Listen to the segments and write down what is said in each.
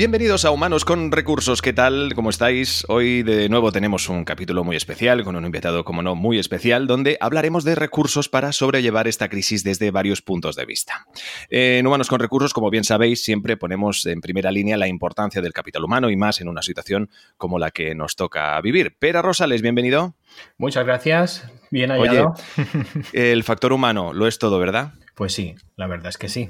Bienvenidos a Humanos con Recursos, ¿qué tal? ¿Cómo estáis? Hoy de nuevo tenemos un capítulo muy especial, con un invitado, como no, muy especial, donde hablaremos de recursos para sobrellevar esta crisis desde varios puntos de vista. En Humanos con Recursos, como bien sabéis, siempre ponemos en primera línea la importancia del capital humano y más en una situación como la que nos toca vivir. Pera Rosales, bienvenido. Muchas gracias, bien hallado. Oye, el factor humano lo es todo, ¿verdad? Pues sí, la verdad es que sí.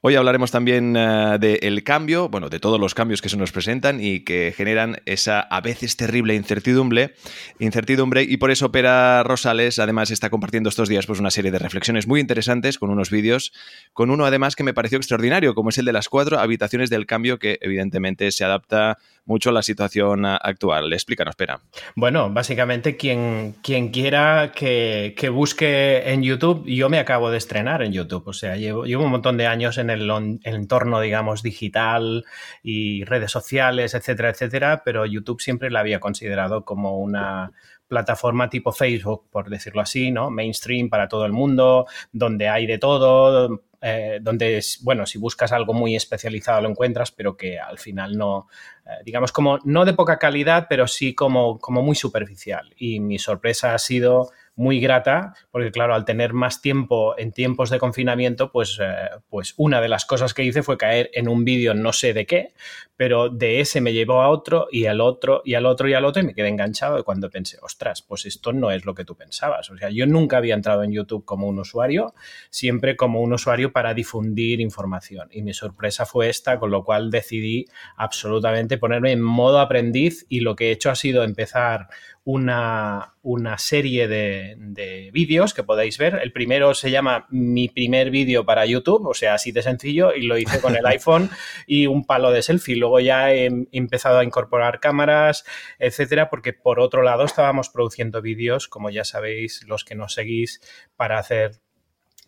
Hoy hablaremos también del cambio, bueno, de todos los cambios que se nos presentan y que generan esa a veces terrible incertidumbre, incertidumbre y por eso Pera Rosales además está compartiendo estos días pues una serie de reflexiones muy interesantes con unos vídeos, con uno además que me pareció extraordinario, como es el de las cuatro habitaciones del cambio que evidentemente se adapta mucho la situación actual. Explícanos, Pera. Bueno, básicamente quien, quien quiera que, que busque en YouTube, yo me acabo de estrenar en YouTube, o sea, llevo, llevo un montón de años en el, el, entorno, digamos, digital y redes sociales, etcétera, etcétera, pero YouTube siempre la había considerado como una plataforma tipo Facebook, por decirlo así, ¿no? Mainstream para todo el mundo, donde hay de todo, eh, donde, bueno, si buscas algo muy especializado lo encuentras, pero que al final no, eh, digamos, como no de poca calidad, pero sí como, como muy superficial. Y mi sorpresa ha sido muy grata, porque claro, al tener más tiempo en tiempos de confinamiento, pues, eh, pues una de las cosas que hice fue caer en un vídeo no sé de qué, pero de ese me llevó a otro y al otro y al otro y al otro y me quedé enganchado y cuando pensé, ostras, pues esto no es lo que tú pensabas. O sea, yo nunca había entrado en YouTube como un usuario, siempre como un usuario para difundir información. Y mi sorpresa fue esta, con lo cual decidí absolutamente ponerme en modo aprendiz y lo que he hecho ha sido empezar una, una serie de, de vídeos que podéis ver. El primero se llama Mi primer vídeo para YouTube, o sea, así de sencillo, y lo hice con el iPhone y un palo de selfie. Luego ya he empezado a incorporar cámaras, etcétera, porque por otro lado estábamos produciendo vídeos, como ya sabéis, los que nos seguís, para hacer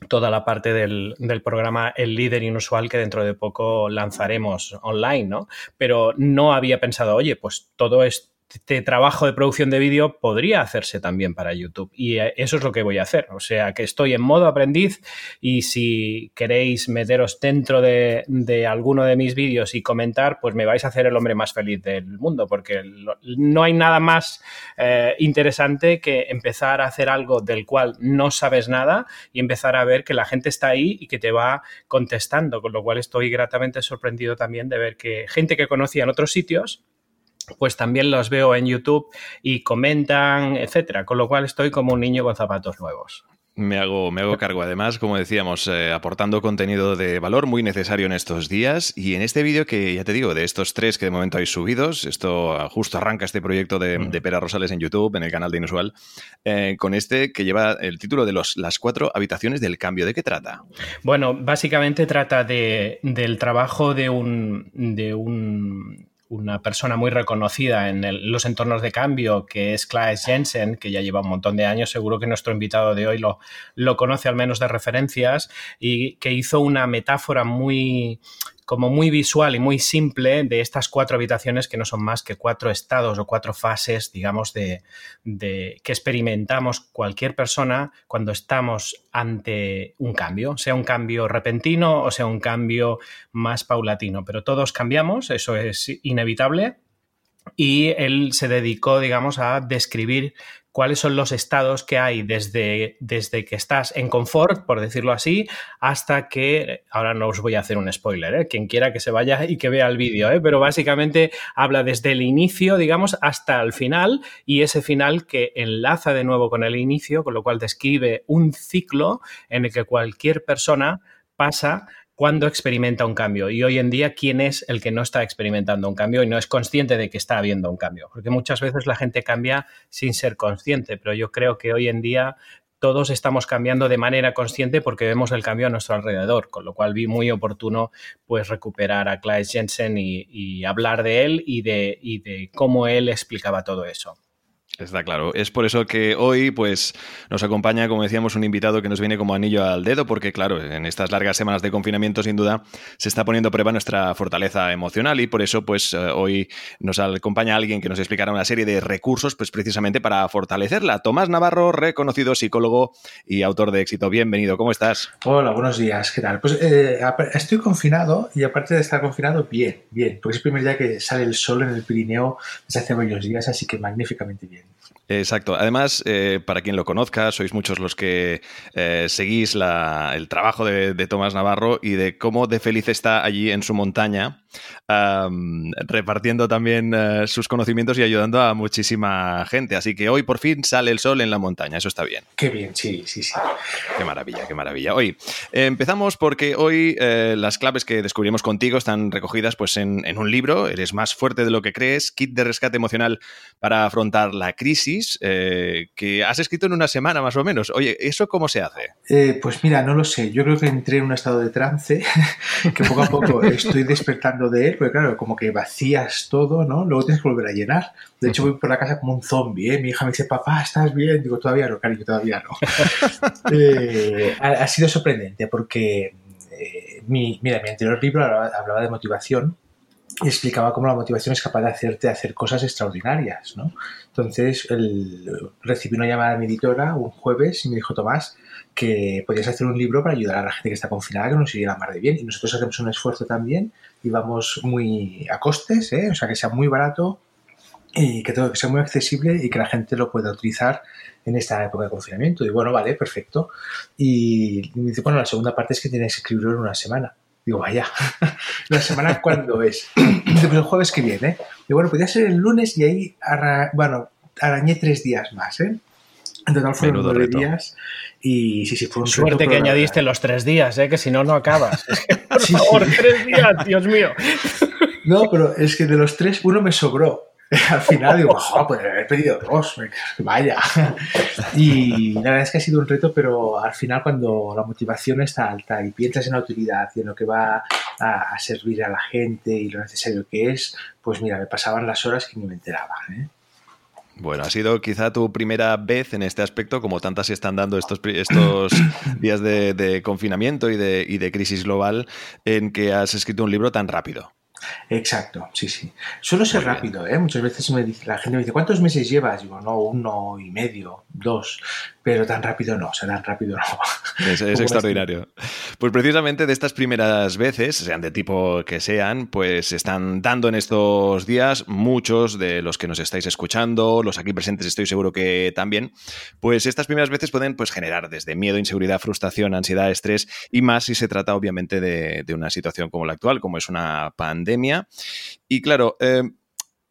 toda la parte del, del, programa El líder inusual que dentro de poco lanzaremos online, ¿no? Pero no había pensado, oye, pues todo esto este trabajo de producción de vídeo podría hacerse también para YouTube. Y eh, eso es lo que voy a hacer. O sea, que estoy en modo aprendiz y si queréis meteros dentro de, alguno de mis vídeos y comentar, pues me vais a hacer el hombre más feliz del mundo, porque no hay nada más eh, interesante que empezar a hacer algo del cual no sabes nada y empezar a ver que la gente está ahí y que te va contestando, con lo cual estoy gratamente sorprendido también de ver que gente que conocía en otros sitios pues también los veo en YouTube y comentan, etcétera. Con lo cual estoy como un niño con zapatos nuevos. Me hago, me hago cargo, además, como decíamos, eh, aportando contenido de valor muy necesario en estos días. Y en este vídeo que ya te digo, de estos tres que de momento hay subidos, esto justo arranca este proyecto de, de Pera Rosales en YouTube, en el canal de Inusual, eh, con este que lleva el título de los, las cuatro habitaciones del cambio. ¿De qué trata? Bueno, básicamente trata de, del trabajo de un, de un una persona muy reconocida en los entornos de cambio, que es Klaes Jensen, que ya lleva un montón de años, seguro que nuestro invitado de hoy lo, lo conoce al menos de referencias, y que hizo una metáfora muy, como muy visual y muy simple de estas cuatro habitaciones que no son más que cuatro estados o cuatro fases, digamos, de, de, que experimentamos cualquier persona cuando estamos ante un cambio, sea un cambio repentino o sea un cambio más paulatino, pero todos cambiamos, eso es inevitable. Y él se dedicó, digamos, a describir cuáles son los estados que hay desde, desde que estás en confort, por decirlo así, hasta que, ahora no os voy a hacer un spoiler, ¿eh? quien quiera que se vaya y que vea el vídeo, ¿eh? pero básicamente habla desde el inicio, digamos, hasta el final y ese final que enlaza de nuevo con el inicio, con lo cual describe un ciclo en el que cualquier persona pasa cuando experimenta un cambio. Y hoy en día, ¿quién es el que no está experimentando un cambio y no es consciente de que está habiendo un cambio? Porque muchas veces la gente cambia sin ser consciente, pero yo creo que hoy en día todos estamos cambiando de manera consciente porque vemos el cambio a nuestro alrededor, con lo cual vi muy oportuno pues recuperar a Klaes Jensen y, y hablar de él y de, y de cómo él explicaba todo eso. Está claro. Es por eso que hoy pues, nos acompaña, como decíamos, un invitado que nos viene como anillo al dedo, porque claro, en estas largas semanas de confinamiento, sin duda, se está poniendo a prueba nuestra fortaleza emocional y por eso pues, eh, hoy nos acompaña alguien que nos explicará una serie de recursos pues, precisamente para fortalecerla. Tomás Navarro, reconocido psicólogo y autor de éxito. Bienvenido, ¿cómo estás? Hola, buenos días, ¿qué tal? Pues eh, estoy confinado y aparte de estar confinado, bien, bien, porque es el primer día que sale el sol en el Pirineo desde hace varios días, así que magníficamente bien. things. Exacto. Además, eh, para quien lo conozca, sois muchos los que eh, seguís el trabajo de, Tomás Navarro y de cómo de feliz está allí en su montaña, repartiendo también eh, sus conocimientos y ayudando a muchísima gente. Así que hoy por fin sale el sol en la montaña. Eso está bien. Qué bien, sí, sí, sí. Qué maravilla, qué maravilla. Hoy empezamos porque hoy las claves que descubrimos contigo están recogidas pues, en, en un libro. Eres más fuerte de lo que crees. Kit de rescate emocional para afrontar la crisis eh, que has escrito en una semana más o menos. Oye, ¿eso cómo se hace? Eh, pues mira, no lo sé. Yo creo que entré en un estado de trance que poco a poco estoy despertando de él, porque claro, como que vacías todo, ¿no? Luego tienes que volver a llenar. De hecho, voy por la casa como un zombie, ¿eh? Mi hija me dice, papá, ¿estás bien? Digo, todavía no, cariño, todavía no. ha, sido sorprendente porque, mi, mira, mi anterior libro hablaba de motivación y explicaba cómo la motivación es capaz de hacerte hacer cosas extraordinarias, ¿no? Entonces, recibí una llamada de mi editora un jueves y me dijo, Tomás, que podías hacer un libro para ayudar a la gente que está confinada, que nos siguiera mar de bien. Y nosotros hacemos un esfuerzo también y vamos muy a costes, ¿eh? o sea, que sea muy barato y que todo sea muy accesible y que la gente lo pueda utilizar en esta época de confinamiento. Y bueno, vale, perfecto. Y me dice, bueno, la segunda parte es que tienes que escribirlo en una semana. Digo, vaya, la semana cuándo es. Dice, pues el jueves que viene. Y bueno, podía ser el lunes y ahí, bueno, arañé tres días más, ¿eh? En total fueron nueve días. Y sí, sí, fue un Suerte que añadiste los tres días, ¿eh? que si no, no acabas. Por favor, tres días, Dios mío. No, pero es que de los tres, uno me sobró. al final digo, oh, pues haber pedido dos, vaya. Y la verdad es que ha sido un reto, pero al final cuando la motivación está alta y piensas en la utilidad y en lo que va a, servir a la gente y lo necesario que es, pues mira, me pasaban las horas que ni me enteraba. ¿eh? Bueno, ha sido quizá tu primera vez en este aspecto, como tantas se están dando estos, estos días de, confinamiento y de, y de crisis global, en que has escrito un libro tan rápido. Exacto, sí, sí. Suelo ser rápido, ¿eh? Muchas veces me dice, la gente me dice, ¿cuántos meses llevas? Digo, no, uno y medio, dos pero tan rápido no, o sea, tan rápido no. Es, extraordinario. Pues precisamente de estas primeras veces, sean de tipo que sean, pues están dando en estos días muchos de los que nos estáis escuchando, los aquí presentes estoy seguro que también, pues estas primeras veces pueden pues, generar desde miedo, inseguridad, frustración, ansiedad, estrés y más si se trata obviamente de, de una situación como la actual, como es una pandemia. Y claro, eh,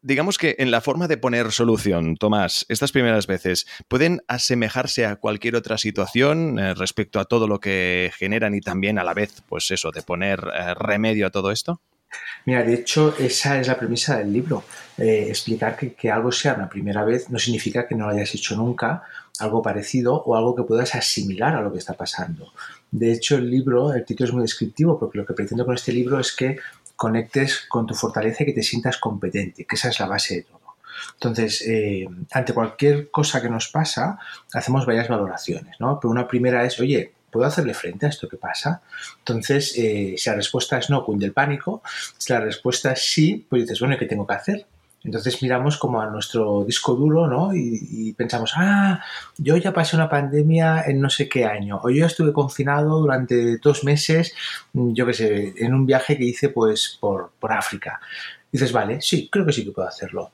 digamos que en la forma de poner solución, Tomás, estas primeras veces, ¿pueden asemejarse a cualquier otra situación eh, respecto a todo lo que generan y también a la vez, pues eso, de poner eh, remedio a todo esto? Mira, de hecho, esa es la premisa del libro. Eh, explicar que, que, algo sea una primera vez no significa que no lo hayas hecho nunca, algo parecido o algo que puedas asimilar a lo que está pasando. De hecho, el libro, el título es muy descriptivo porque lo que pretendo con este libro es que conectes con tu fortaleza y que te sientas competente, que esa es la base de todo. Entonces, eh, ante cualquier cosa que nos pasa, hacemos varias valoraciones, ¿no? Pero una primera es, oye, ¿puedo hacerle frente a esto que pasa? Entonces, eh, si la respuesta es no, cunde el pánico. Si la respuesta es sí, pues dices, bueno, ¿qué tengo que hacer? Entonces miramos como a nuestro disco duro, ¿no? Y, pensamos, ah, yo ya pasé una pandemia en no sé qué año, o yo ya estuve confinado durante dos meses, yo qué sé, en un viaje que hice pues por, por África. dices, vale, sí, creo que sí que puedo hacerlo.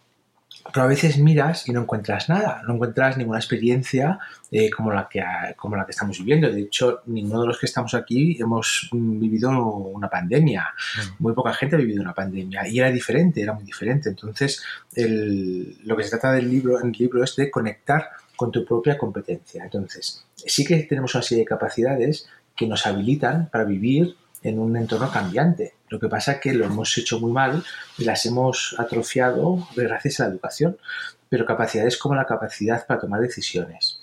Pero a veces miras y no encuentras nada, no encuentras ninguna experiencia eh, como, la que, como la que estamos viviendo. De hecho, ninguno de los que estamos aquí hemos vivido una pandemia. Mm. Muy poca gente ha vivido una pandemia y era diferente, era muy diferente. Entonces, lo que se trata del libro, en el libro es de conectar con tu propia competencia. Entonces, sí que tenemos una serie de capacidades que nos habilitan para vivir en un entorno cambiante. Lo que pasa es que lo hemos hecho muy mal y las hemos atrofiado gracias a la educación, pero capacidades como la capacidad para tomar decisiones,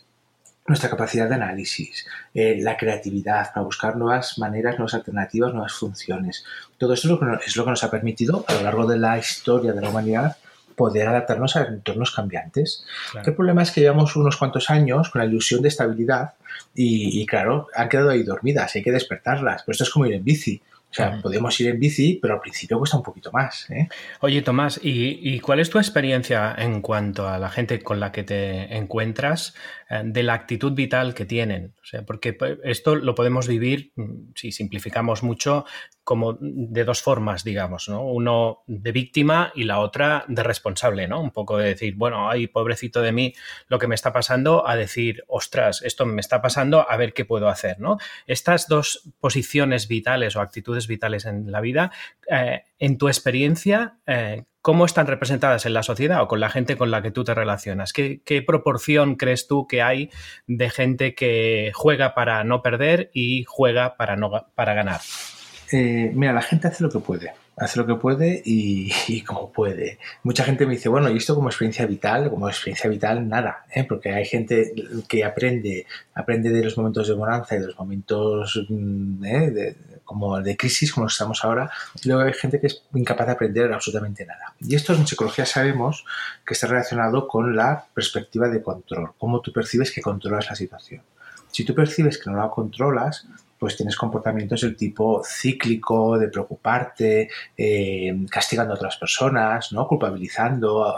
nuestra capacidad de análisis, eh, la creatividad para buscar nuevas maneras, nuevas alternativas, nuevas funciones. Todo esto es lo, que nos, es lo que nos ha permitido a lo largo de la historia de la humanidad poder adaptarnos a entornos cambiantes. El problema es que llevamos unos cuantos años con la ilusión de estabilidad y, y, claro, han quedado ahí dormidas, hay que despertarlas. Pero esto es como ir en bici. O sea, podemos ir en bici, pero al principio cuesta un poquito más. ¿eh? Oye, Tomás, ¿y, cuál es tu experiencia en cuanto a la gente con la que te encuentras, eh, de la actitud vital que tienen? O sea, porque pues, esto lo podemos vivir, mm, si simplificamos mucho, como de dos formas, digamos, ¿no? Uno de víctima y la otra de responsable, ¿no? Un poco de decir, bueno, ay, pobrecito de mí, lo que me está pasando, a decir, ostras, esto me está pasando, a ver qué puedo hacer, ¿no? Estas dos posiciones vitales o actitudes vitales en la vida, eh, en tu experiencia, eh, ¿cómo están representadas en la sociedad o con la gente con la que tú te relacionas? ¿Qué, ¿Qué, proporción crees tú que hay de gente que juega para no perder y juega para, no, para ganar? Eh, mira, la gente hace lo que puede, hace lo que puede y, como puede. Mucha gente me dice, bueno, ¿y esto como experiencia vital? Como experiencia vital, nada, ¿eh? porque hay gente que aprende, aprende de los momentos de bonanza y de los momentos mm, ¿eh? de, como de crisis, como estamos ahora, y luego hay gente que es incapaz de aprender absolutamente nada. Y esto en psicología sabemos que está relacionado con la perspectiva de control, cómo tú percibes que controlas la situación. Si tú percibes que no la controlas, pues tienes comportamientos del tipo cíclico, de preocuparte, eh, castigando a otras personas, ¿no? culpabilizando,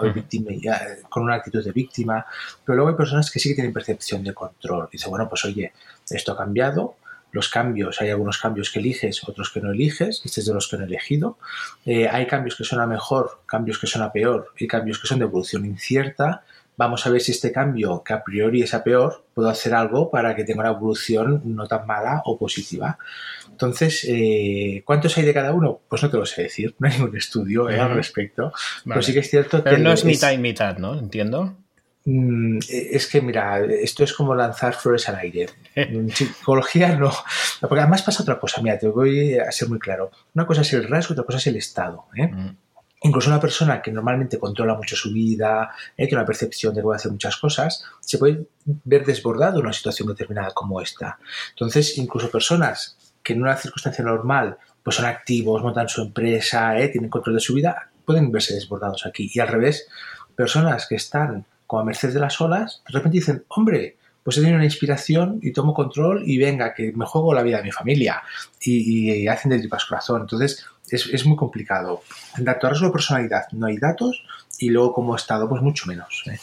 con una actitud de víctima. Pero luego hay personas que sí que tienen percepción de control. Dice, bueno, pues oye, esto ha cambiado, los cambios, hay algunos cambios que eliges, otros que no eliges, este es de los que no he elegido. Eh, hay cambios que son a mejor, cambios que son a peor y cambios que son de evolución incierta vamos a ver si este cambio, que a priori es a peor, puedo hacer algo para que tenga una evolución no tan mala o positiva. Entonces, eh, ¿cuántos hay de cada uno? Pues no te lo sé decir, no hay ningún estudio eh, al respecto. Pero sí que es cierto Pero no es mitad y mitad, ¿no? Entiendo. Mm, es que, mira, esto es como lanzar flores al aire. En psicología no. Porque además pasa otra cosa. Mira, te voy a ser muy claro. Una cosa es el rasgo, otra cosa es el estado. ¿eh? Mm. Incluso una persona que normalmente controla mucho su vida, eh, tiene una percepción de que puede hacer muchas cosas, se puede ver desbordado en una situación determinada como esta. Entonces, incluso personas que en una circunstancia normal pues son activos, montan su empresa, eh, tienen control de su vida, pueden verse desbordados aquí. Y al revés, personas que están como a merced de las olas, de repente dicen, hombre, pues he tenido una inspiración y tomo control y venga, que me juego la vida de mi familia y, hacen de tripas corazón. Entonces es, muy complicado. En datos a riesgo de personalidad no hay datos y luego como estado pues mucho menos. ¿eh?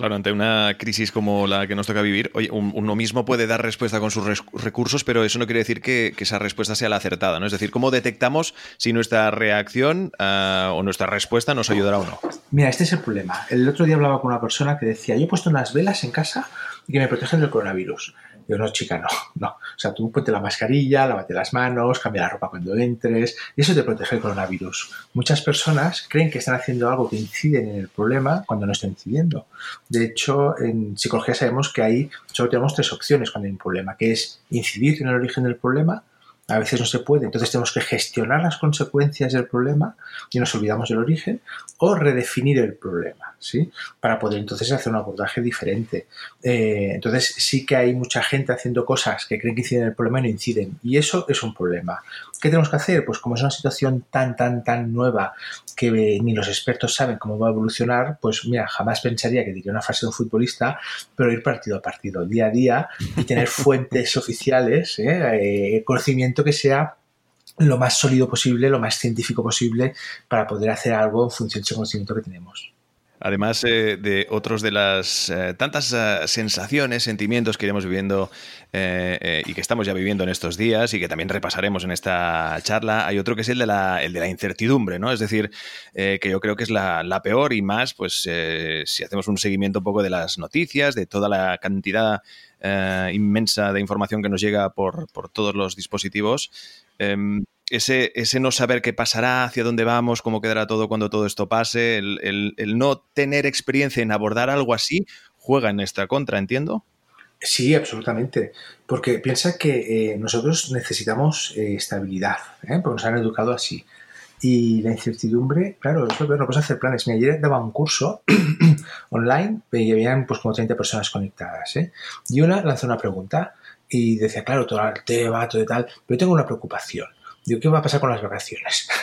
Claro, ante una crisis como la que nos toca vivir, oye, uno mismo puede dar respuesta con sus recursos, pero eso no quiere decir que, esa respuesta sea la acertada, ¿no? Es decir, ¿cómo detectamos si nuestra reacción ah, o nuestra respuesta nos ayudará o no? Mira, este es el problema. El otro día hablaba con una persona que decía, yo he puesto unas velas en casa y que me protegen del coronavirus. Yo, no, chica, no, no. O sea, tú ponte la mascarilla, lávate las manos, cambia la ropa cuando entres, y eso te protege el coronavirus. Muchas personas creen que están haciendo algo que incide en el problema cuando no está incidiendo. De hecho, en psicología sabemos que ahí solo tenemos tres opciones cuando hay un problema, que es incidir en el origen del problema, a veces no se puede, entonces tenemos que gestionar las consecuencias del problema y nos olvidamos del origen, o redefinir el problema, ¿sí? Para poder entonces hacer un abordaje diferente. Eh, entonces sí que hay mucha gente haciendo cosas que creen que inciden en el problema y no inciden, y eso es un problema. ¿Qué tenemos que hacer? Pues como es una situación tan, tan, tan nueva que ni los expertos saben cómo va a evolucionar, pues mira, jamás pensaría que diría una frase de un futbolista, pero ir partido a partido, día a día, y tener fuentes oficiales, ¿eh? Eh, conocimiento que sea lo más sólido posible, lo más científico posible, para poder hacer algo en función de ese conocimiento que tenemos. Además eh, de otros de las eh, tantas eh, sensaciones, sentimientos que iremos viviendo y que estamos ya viviendo en estos días y que también repasaremos en esta charla, hay otro que es el de la, el de la incertidumbre, ¿no? Es decir, que yo creo que es la, peor y más, pues si hacemos un seguimiento un poco de las noticias, de toda la cantidad inmensa de información que nos llega por, por todos los dispositivos. Ese, ese, no saber qué pasará, hacia dónde vamos, cómo quedará todo cuando todo esto pase, el, no tener experiencia en abordar algo así, juega en nuestra contra, ¿entiendo? Sí, absolutamente. Porque piensa que eh, nosotros necesitamos eh, estabilidad, ¿eh? porque nos han educado así. Y la incertidumbre, claro, es lo peor, no puedes hacer planes. Mira, ayer daba un curso online y habían pues como 30 personas conectadas. Y una lanzó una pregunta y decía, claro, todo el tema, todo y tal, pero tengo una preocupación Digo, ¿qué va a pasar con las vacaciones?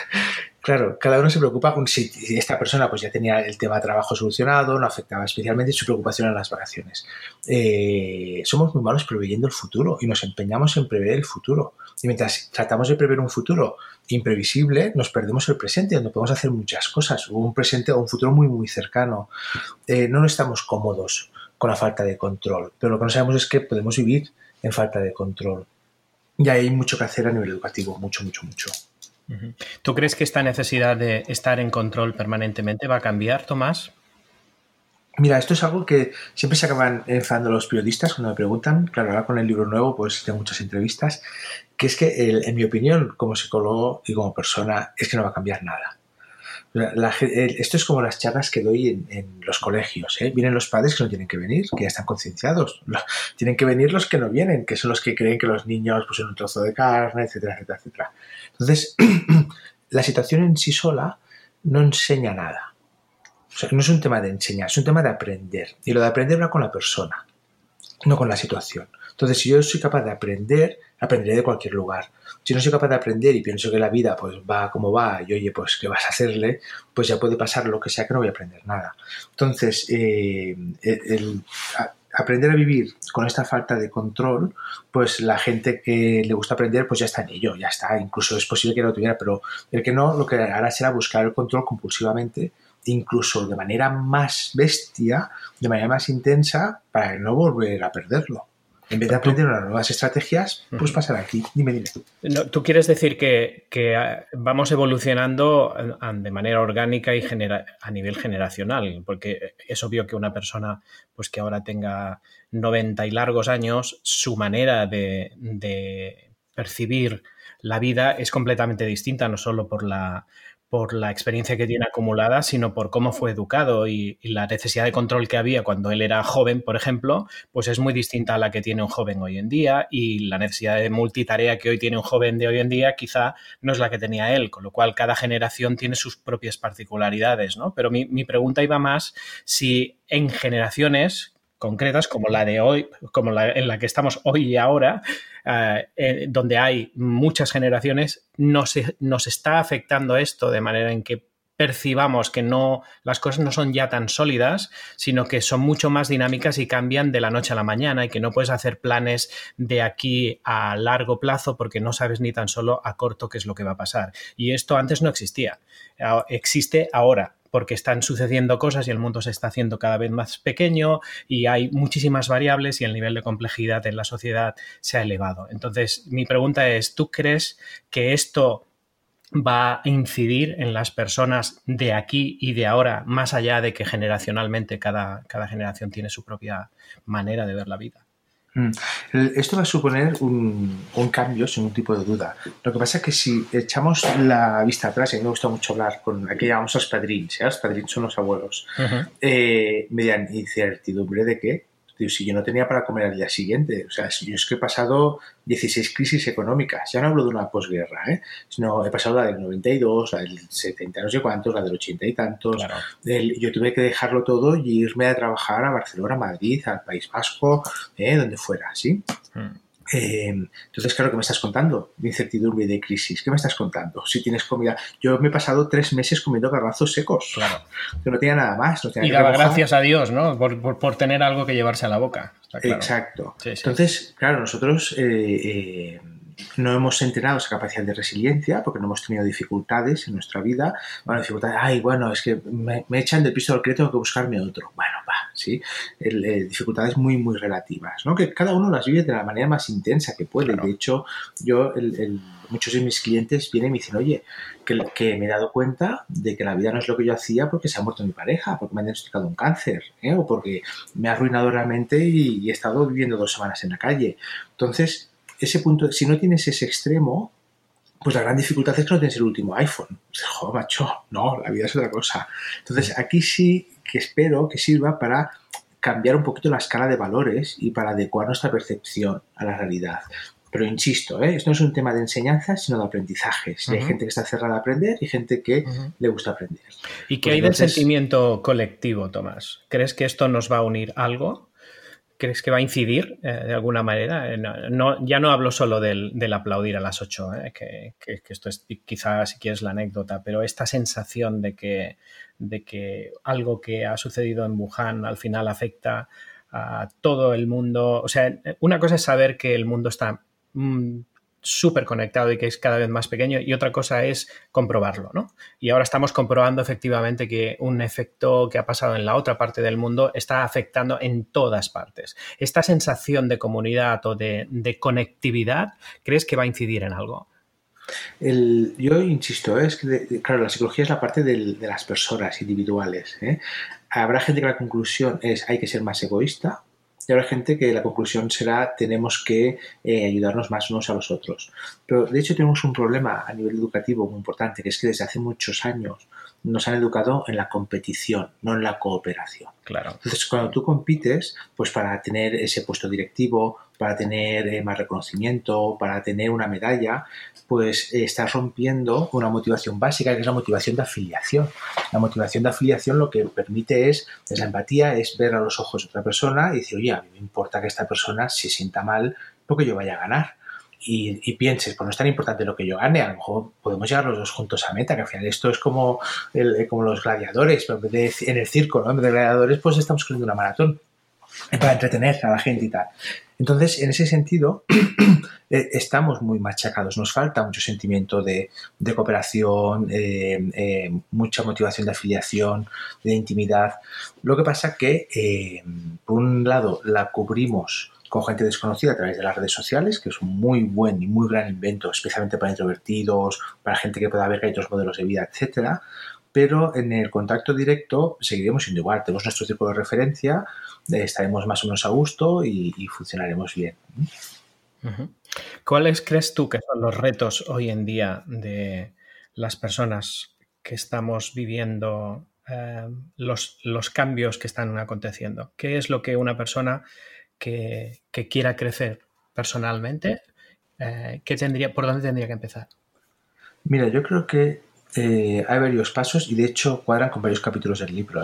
Claro, cada uno se preocupa con si esta persona pues ya tenía el tema de trabajo solucionado, no afectaba especialmente su preocupación en las vacaciones. Eh, somos muy malos preveyendo el futuro y nos empeñamos en prever el futuro. Y mientras tratamos de prever un futuro imprevisible, nos perdemos el presente, donde podemos hacer muchas cosas, un presente o un futuro muy, muy cercano. Eh, no estamos cómodos con la falta de control, pero lo que no sabemos es que podemos vivir en falta de control. Y hay mucho que hacer a nivel educativo, mucho, mucho, mucho. ¿Tú crees que esta necesidad de estar en control permanentemente va a cambiar, Tomás? Mira, esto es algo que siempre se acaban enfadando los periodistas cuando me preguntan. Claro, ahora con el libro nuevo, pues tengo muchas entrevistas. Que es que, en mi opinión, como psicólogo y como persona, es que no va a cambiar nada. Esto es como las charlas que doy en, los colegios. ¿eh? Vienen los padres que no tienen que venir, que ya están concienciados. Tienen que venir los que no vienen, que son los que creen que los niños pues, son un trozo de carne, etcétera, etcétera, etcétera. Entonces, la situación en sí sola no enseña nada no es un tema de enseñar, es un tema de aprender. Y lo de aprender va con la persona, no con la situación. Entonces, si yo soy capaz de aprender, aprenderé de cualquier lugar. Si no soy capaz de aprender y pienso que la vida pues va como va y oye, pues qué vas a hacerle, pues ya puede pasar lo que sea que no voy a aprender nada. Entonces, eh, aprender a vivir con esta falta de control, pues la gente que le gusta aprender, pues ya está en ello, ya está. Incluso es posible que no lo tuviera, pero el que no, lo que hará será buscar el control compulsivamente incluso de manera más bestia, de manera más intensa, para no volver a perderlo. En vez de aprender unas nuevas estrategias, pues pasar aquí. Dime, dime. ¿Tú quieres decir que, ah, vamos evolucionando ah, de manera orgánica y a nivel generacional? Porque es obvio que una persona pues que ahora tenga 90 y largos años, su manera de, de percibir la vida es completamente distinta, no solo por la, por la experiencia que tiene acumulada, sino por cómo fue educado y, la necesidad de control que había cuando él era joven, por ejemplo, pues es muy distinta a la que tiene un joven hoy en día y la necesidad de multitarea que hoy tiene un joven de hoy en día quizá no es la que tenía él, con lo cual cada generación tiene sus propias particularidades, ¿no? Pero mi, mi pregunta iba más si en generaciones concretas como la de hoy, como la en la que estamos hoy y ahora, eh, eh, donde hay muchas generaciones, nos, nos está afectando esto de manera en que percibamos que no las cosas no son ya tan sólidas, sino que son mucho más dinámicas y cambian de la noche a la mañana y que no puedes hacer planes de aquí a largo plazo porque no sabes ni tan solo a corto qué es lo que va a pasar. Y esto antes no existía. Existe ahora porque están sucediendo cosas y el mundo se está haciendo cada vez más pequeño y hay muchísimas variables y el nivel de complejidad en la sociedad se ha elevado. Entonces, mi pregunta es, ¿tú crees que esto va a incidir en las personas de aquí y de ahora, más allá de que generacionalmente cada, cada generación tiene su propia manera de ver la vida? Mm. Esto va a suponer un, cambio sin ningún tipo de duda. Lo que pasa es que si echamos la vista atrás, y a mí me gusta mucho hablar con aquí llamamos a los padrins, ¿eh? los padrins son los abuelos, eh, me dan incertidumbre de que si yo no tenía para comer al día siguiente, o sea, si yo es que he pasado 16 crisis económicas, ya no hablo de una posguerra, ¿eh? sino he pasado la del 92, la del 70 no sé cuántos, la del 80 y tantos, yo tuve que dejarlo todo y irme a trabajar a Barcelona, Madrid, al País Vasco, ¿eh? donde fuera, ¿sí? Mm. Eh, entonces, claro, ¿qué me estás contando? De incertidumbre y de crisis. ¿Qué me estás contando? Si tienes comida. Yo me he pasado tres meses comiendo garbanzos secos. Claro. Que no tenía nada más. y daba gracias a Dios, ¿no? Por, tener algo que llevarse a la boca. Exacto. Entonces, claro, nosotros eh, eh, no hemos entrenado esa capacidad de resiliencia porque no hemos tenido dificultades en nuestra vida. Bueno, dificultades, ay, bueno, es que me, echan del piso del crédito, tengo que buscarme otro. Bueno, va, ¿sí? Eh, dificultades muy, muy relativas, ¿no? Que cada uno las vive de la manera más intensa que puede. De hecho, yo, muchos de mis clientes vienen y me dicen, oye, que, me he dado cuenta de que la vida no es lo que yo hacía porque se ha muerto mi pareja, porque me han diagnosticado un cáncer, ¿eh? o porque me ha arruinado realmente y, y he estado viviendo dos semanas en la calle. Entonces, ese punto, si no tienes ese extremo, pues la gran dificultad es que no tienes el último iPhone. Joder, macho, no, la vida es otra cosa. Entonces, aquí sí que espero que sirva para cambiar un poquito la escala de valores y para adecuar nuestra percepción a la realidad. Pero insisto, ¿eh? esto no es un tema de enseñanza, sino de aprendizaje. Hay gente que está cerrada a aprender y gente que le gusta aprender. ¿Y qué pues hay del sentimiento colectivo, Tomás? ¿Crees que esto nos va a unir algo? Crees que va a incidir eh, de alguna manera? Eh, no, ya no hablo solo del, aplaudir a las 8, eh, que, esto es quizás si quieres la anécdota, pero esta sensación de que, de que algo que ha sucedido en Wuhan al final afecta a todo el mundo. O sea, una cosa es saber que el mundo está mm, súper conectado y que es cada vez más pequeño y otra cosa es comprobarlo, ¿no? Y ahora estamos comprobando efectivamente que un efecto que ha pasado en la otra parte del mundo está afectando en todas partes. Esta sensación de comunidad o de, conectividad, ¿crees que va a incidir en algo? yo insisto, es que, claro, la psicología es la parte de las personas individuales. ¿eh? Habrá gente que la conclusión es hay que ser más egoísta, y habrá gente que la conclusión será tenemos que eh, ayudarnos más unos a los otros. Pero de hecho tenemos un problema a nivel educativo muy importante, que es que desde hace muchos años nos han educado en la competición, no en la cooperación. Claro. Entonces, cuando tú compites, pues para tener ese puesto directivo, para tener eh, más reconocimiento, para tener una medalla, pues eh, estás rompiendo una motivación básica que es la motivación de afiliación. La motivación de afiliación lo que permite es, es la empatía, es ver a los ojos de otra persona y decir, oye, a mí me importa que esta persona se sienta mal porque yo vaya a ganar. Y, pienses, pues no es tan importante lo que yo gane, a lo mejor podemos llegar los dos juntos a meta, que al final esto es como, el, como los gladiadores, pero en, el circo, ¿no? En vez de gladiadores, pues estamos corriendo una maratón para entretener a la gente y tal. Entonces, en ese sentido, eh, estamos muy machacados, nos falta mucho sentimiento de, cooperación, eh, eh, mucha motivación de afiliación, de intimidad. Lo que pasa que, por un lado, la cubrimos con gente desconocida a través de las redes sociales, que es un muy buen y muy gran invento, especialmente para introvertidos, para gente que pueda ver que hay otros modelos de vida, etcétera. Pero en el contacto directo seguiremos siendo igual. Tenemos nuestro tipo de referencia, estaremos más o menos a gusto y, funcionaremos bien. ¿Cuáles crees tú que son los retos hoy en día de las personas que estamos viviendo eh, los, los, cambios que están aconteciendo? ¿Qué es lo que una persona que, quiera crecer personalmente, eh, tendría, ¿por dónde tendría que empezar? Mira, yo creo que eh, hay varios pasos y de hecho cuadran con varios capítulos del libro.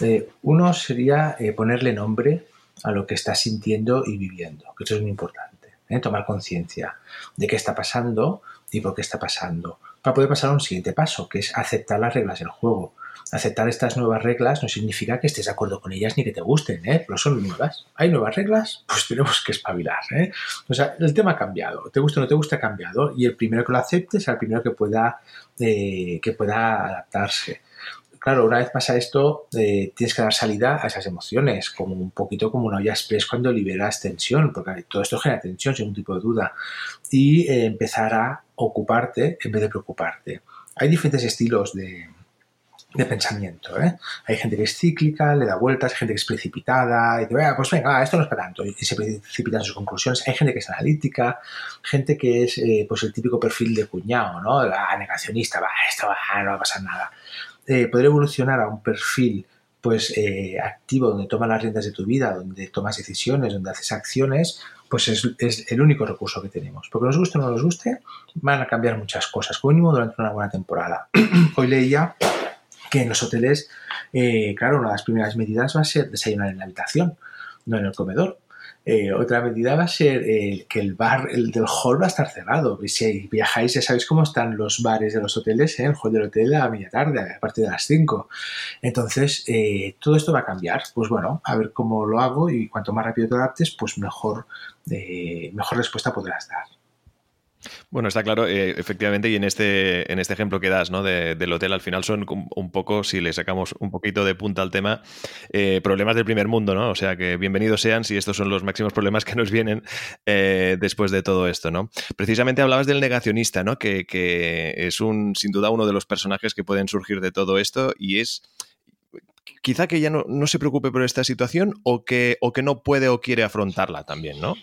eh uno sería ponerle nombre a lo que está sintiendo y viviendo, que eso es muy importante. Tomar conciencia de qué está pasando y por qué está pasando, para poder pasar a un siguiente paso, que es aceptar las reglas del juego aceptar estas nuevas reglas no significa que estés de acuerdo con ellas ni que te gusten, ¿eh? Pero son nuevas. Hay nuevas reglas, pues tenemos que espabilar, ¿eh? O sea, el tema ha cambiado. Te gusta o no te gusta, ha cambiado. Y el primero que lo acepte es el primero que pueda, eh, que pueda adaptarse. Claro, una vez pasa esto, eh, tienes que dar salida a esas emociones, como un poquito como una olla express cuando liberas tensión, porque todo esto genera tensión sin ningún tipo de duda, y eh, empezar a ocuparte en vez de preocuparte. Hay diferentes estilos de, de pensamiento. ¿eh? Hay gente que es cíclica, le da vueltas, hay gente que es precipitada, y dice, pues venga, esto no es para tanto, y se precipita en sus conclusiones. Hay gente que es analítica, gente que es eh, pues el típico perfil de cuñado, ¿no? La negacionista, va, esto no va a pasar nada. Eh, poder evolucionar a un perfil pues eh, activo, donde tomas las riendas de tu vida, donde tomas decisiones, donde haces acciones, pues es, es, el único recurso que tenemos. Porque nos guste o no nos guste, van a cambiar muchas cosas, como mínimo durante una buena temporada. Hoy leía que en los hoteles, eh, claro, una de las primeras medidas va a ser desayunar en la habitación, no en el comedor. Eh, otra medida va a ser eh, que el bar el del hall va a estar cerrado. Si viajáis, ya sabéis cómo están los bares de los hoteles, el hall del hotel a media tarde, a partir de las 5. Entonces, todo esto va a cambiar. Pues bueno, a ver cómo lo hago y cuanto más rápido te adaptes, pues mejor, mejor respuesta podrás dar. Bueno, está claro, eh, efectivamente, y en este, en este ejemplo que das ¿no? del hotel, al final son un poco, si le sacamos un poquito de punta al tema, eh, problemas del primer mundo, ¿no? O sea que bienvenidos sean si estos son los máximos problemas que nos vienen eh, después de todo esto, ¿no? Precisamente hablabas del negacionista, ¿no? Que, es un, sin duda, uno de los personajes que pueden surgir de todo esto y es quizá que ya no, no se preocupe por esta situación o que, o que no puede o quiere afrontarla también, ¿no?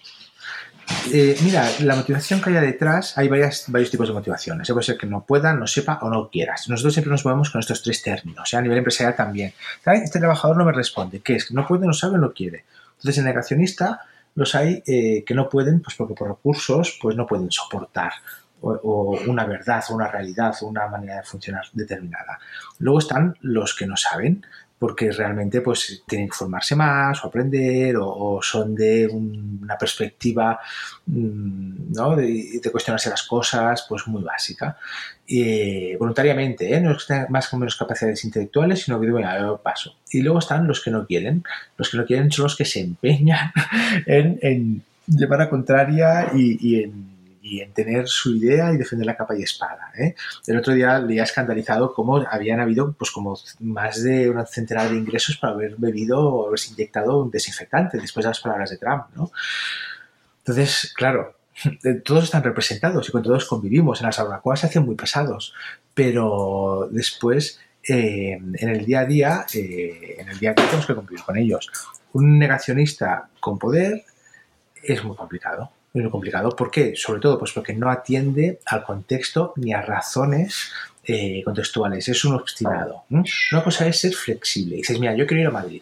Eh, mira, la motivación que haya detrás, hay varios tipos de motivaciones. Puede ser que no pueda, no sepa o no quieras. Nosotros siempre nos movemos con estos tres términos, a nivel empresarial también. Este trabajador no me responde, ¿qué es? No puede, no sabe, no quiere. Entonces, en negacionista los hay eh, que no pueden, pues porque por recursos, pues no pueden soportar o, una verdad, o una realidad, o una manera de funcionar determinada. Luego están los que no saben, porque realmente pues tienen que formarse más o aprender o, son de una perspectiva mm, ¿no? de, cuestionarse las cosas pues muy básica. Y, voluntariamente, ¿eh? no es que tengan más o menos capacidades intelectuales, sino que bueno, paso. Y luego están los que no quieren. Los que no quieren son los que se empeñan en, llevar a contraria y en y en tener su idea y defender la capa y espada. ¿eh? El otro día le ha escandalizado cómo habían habido pues como más de una centenar de ingresos para haber bebido o haberse inyectado un desinfectante después de las palabras de Trump. ¿no? Entonces, claro, todos están representados y con todos convivimos. En las barbacoas se hacen muy pesados, pero después eh, en el día a día, eh, en el día a tenemos que convivir con ellos. Un negacionista con poder es muy complicado muy complicado. ¿Por qué? Sobre todo pues porque no atiende al contexto ni a razones eh, contextuales. Es un obstinado. Una cosa es ser flexible. dices, mira, yo quiero ir a Madrid.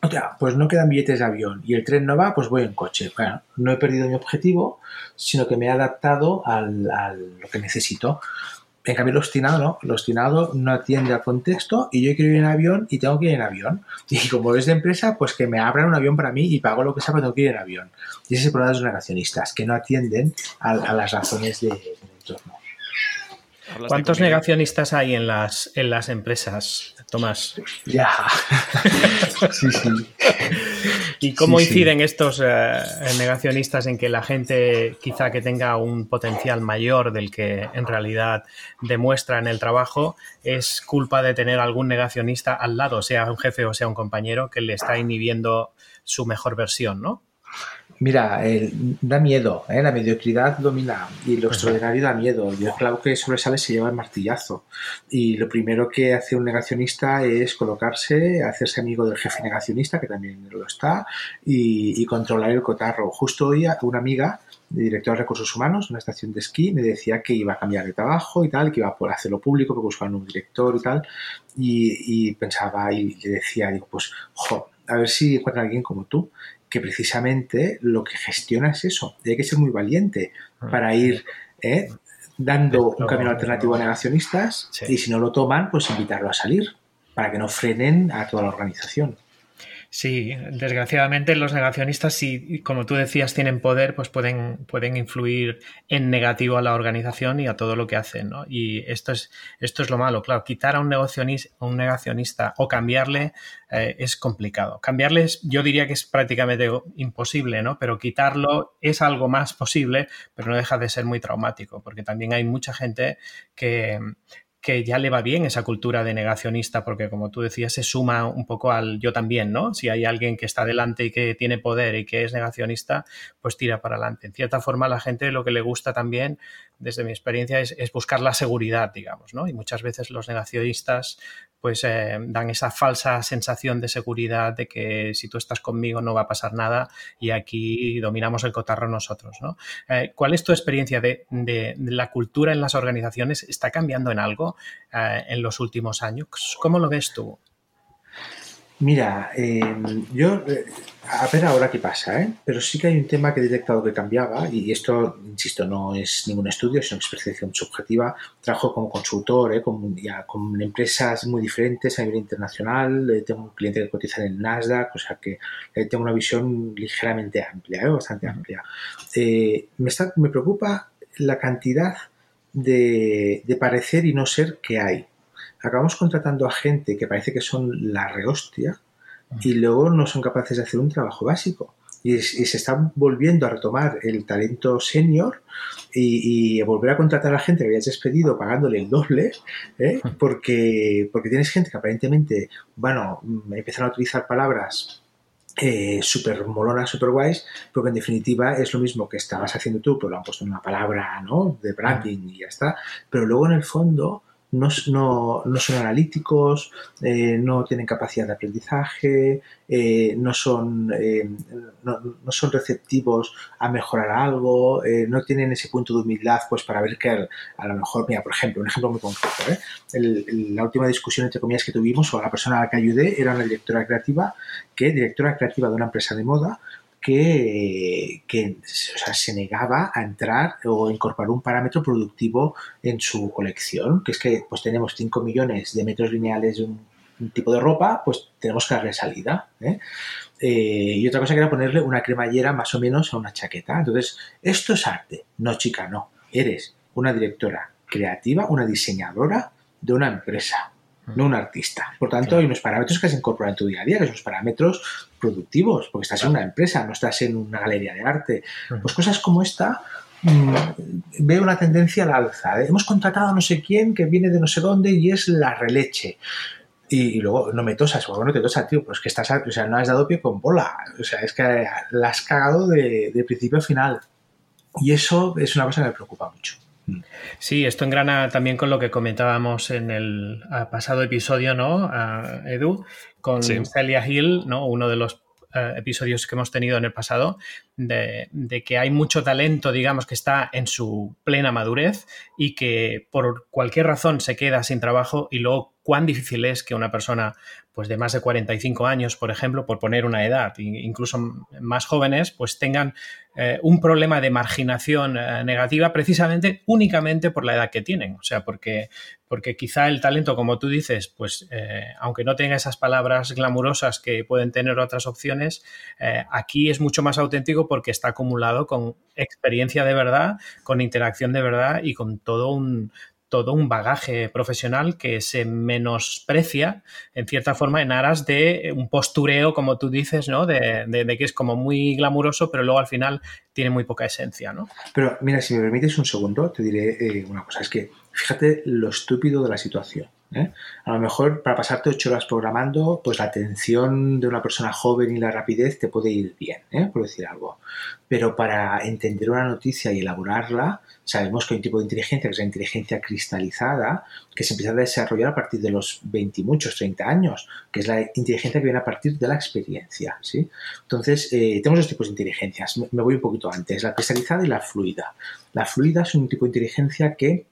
Otra, pues no quedan billetes de avión y el tren no va, pues voy en coche. Bueno, no he perdido mi objetivo, sino que me he adaptado a lo que necesito. En cambio, el obstinado no. El obstinado no atiende al contexto y yo quiero ir en avión y tengo que ir en avión. Y como es de empresa, pues que me abran un avión para mí y pago lo que sea, pero tengo que ir en avión. Y ese es el problema de los negacionistas, que no atienden a, las razones de, del entorno. ¿Cuántos negacionistas hay en las, en las empresas, Tomás? Ya. sí, sí. ¿Y cómo inciden estos eh, negacionistas en que la gente quizá que tenga un potencial mayor del que en realidad demuestra en el trabajo es culpa de tener algún negacionista al lado, sea un jefe o sea un compañero, que le está inhibiendo su mejor versión, ¿no? Mira, da miedo, ¿eh? la mediocridad domina y lo extraordinario da miedo. Y el clavo que sobresale se lleva el martillazo. Y lo primero que hace un negacionista es colocarse, hacerse amigo del jefe negacionista, que también lo está, y, controlar el cotarro. Justo hoy una amiga directora de recursos humanos, una estación de esquí, me decía que iba a cambiar de trabajo y tal, que iba a hacerlo público, porque buscaban un director y tal. Y, y pensaba y le decía, digo, pues, jo, a ver si encuentra alguien como tú, que precisamente lo que gestiona es eso. Y hay que ser muy valiente ah, para ir ¿eh? dando un camino alternativo a negacionistas y si no lo toman, pues invitarlo a salir para que no frenen a toda la organización. Sí, desgraciadamente los negacionistas, si como tú decías tienen poder, pues pueden, pueden influir en negativo a la organización y a todo lo que hacen. ¿no? Y esto es, esto es lo malo. Claro, quitar a un negacionista, un negacionista o cambiarle eh, es complicado. Cambiarle yo diría que es prácticamente imposible, ¿no? Pero quitarlo es algo más posible, pero no deja de ser muy traumático, porque también hay mucha gente que, que ya le va bien esa cultura de negacionista, porque como tú decías, se suma un poco al yo también, ¿no? Si hay alguien que está delante y que tiene poder y que es negacionista, pues tira para adelante. En cierta forma, la gente lo que le gusta también, desde mi experiencia, es, buscar la seguridad, digamos, ¿no? Y muchas veces los negacionistas pues eh, dan esa falsa sensación de seguridad de que si tú estás conmigo no va a pasar nada y aquí dominamos el cotarro nosotros. ¿no? Eh, ¿Cuál es tu experiencia de, la cultura en las organizaciones? ¿Está cambiando en algo eh, en los últimos años? ¿Cómo lo ves tú? Mira, yo a ver ahora qué pasa, ¿eh? Pero sí que hay un tema que he detectado que cambiaba y esto, insisto, no es ningún estudio, sino es percepción subjetiva. Trabajo como consultor, ¿eh? con, ya, con empresas muy diferentes a nivel internacional. Eh, tengo un cliente que cotiza en el Nasdaq, o sea que eh, tengo una visión ligeramente amplia, ¿eh? bastante amplia. me, está, me preocupa la cantidad de, de parecer y no ser que hay. Acabamos contratando a gente que parece que son la rehostia, y luego no son capaces de hacer un trabajo básico. Y, se están volviendo a retomar el talento senior y, volver a contratar a gente que habías despedido pagándole el doble, ¿eh? porque, porque tienes gente que aparentemente, bueno, empiezan a utilizar palabras eh, súper molonas, súper guays, pero que en definitiva es lo mismo que estabas haciendo tú, pero lo han puesto en una palabra ¿no? de branding y ya está. Pero luego en el fondo no, son analíticos, eh, no tienen capacidad de aprendizaje, eh, no, son, eh, no, son receptivos a mejorar algo, no tienen ese punto de humildad pues para ver que a lo mejor, mira, por ejemplo, un ejemplo muy concreto, la última discusión entre comillas que tuvimos o la persona a la que ayudé era una directora creativa que, directora creativa de una empresa de moda, que, se negaba a entrar o incorporar un parámetro productivo en su colección, que es que pues tenemos 5 millones de metros lineales de un tipo de ropa, pues tenemos que darle salida. ¿eh? Eh, y otra cosa que era ponerle una cremallera más o menos a una chaqueta. Entonces, esto es arte. No, chica, no. Eres una directora creativa, una diseñadora de una empresa, no un artista. Por tanto, hay unos parámetros que se incorporan en tu día a día, que son los parámetros productivos, porque estás en una empresa, no estás en una galería de arte. Pues cosas como esta mm, veo una tendencia al alza. Hemos contratado a no sé quién que viene de no sé dónde y es la releche. Y, luego no me tosas, o no te tosas, tío, pues que estás, o sea, no has dado pie con bola. O sea, es que la has cagado de, de principio a final. Y eso es una cosa que me preocupa mucho. Sí, esto engrana también con lo que comentábamos en el pasado episodio, ¿no, Edu? Con Celia Hill, ¿no? Uno de los eh, episodios que hemos tenido en el pasado, de, que hay mucho talento, digamos, que está en su plena madurez y que por cualquier razón se queda sin trabajo y luego cuán difícil es que una persona pues de más de 45 años, por ejemplo, por poner una edad, incluso más jóvenes, pues tengan eh, un problema de marginación eh, negativa precisamente únicamente por la edad que tienen. O sea, porque, porque quizá el talento, como tú dices, pues eh, aunque no tenga esas palabras glamurosas que pueden tener otras opciones, aquí es mucho más auténtico porque está acumulado con experiencia de verdad, con interacción de verdad y con todo un, todo un bagaje profesional que se menosprecia, en cierta forma, en aras de un postureo, como tú dices, ¿no? De, que es como muy glamuroso, pero luego al final tiene muy poca esencia, ¿no? Pero mira, si me permites un segundo, te diré eh, una cosa. Es que fíjate lo estúpido de la situación. ¿Eh? A lo mejor para pasarte ocho horas programando, pues la atención de una persona joven y la rapidez te puede ir bien, ¿eh? por decir algo. Pero para entender una noticia y elaborarla, sabemos que hay un tipo de inteligencia que es la inteligencia cristalizada, que se empieza a desarrollar a partir de los 20 y muchos, 30 años, que es la inteligencia que viene a partir de la experiencia. ¿sí? Entonces, eh, tenemos dos tipos de inteligencias. Me voy un poquito antes, la cristalizada y la fluida. La fluida es un tipo de inteligencia que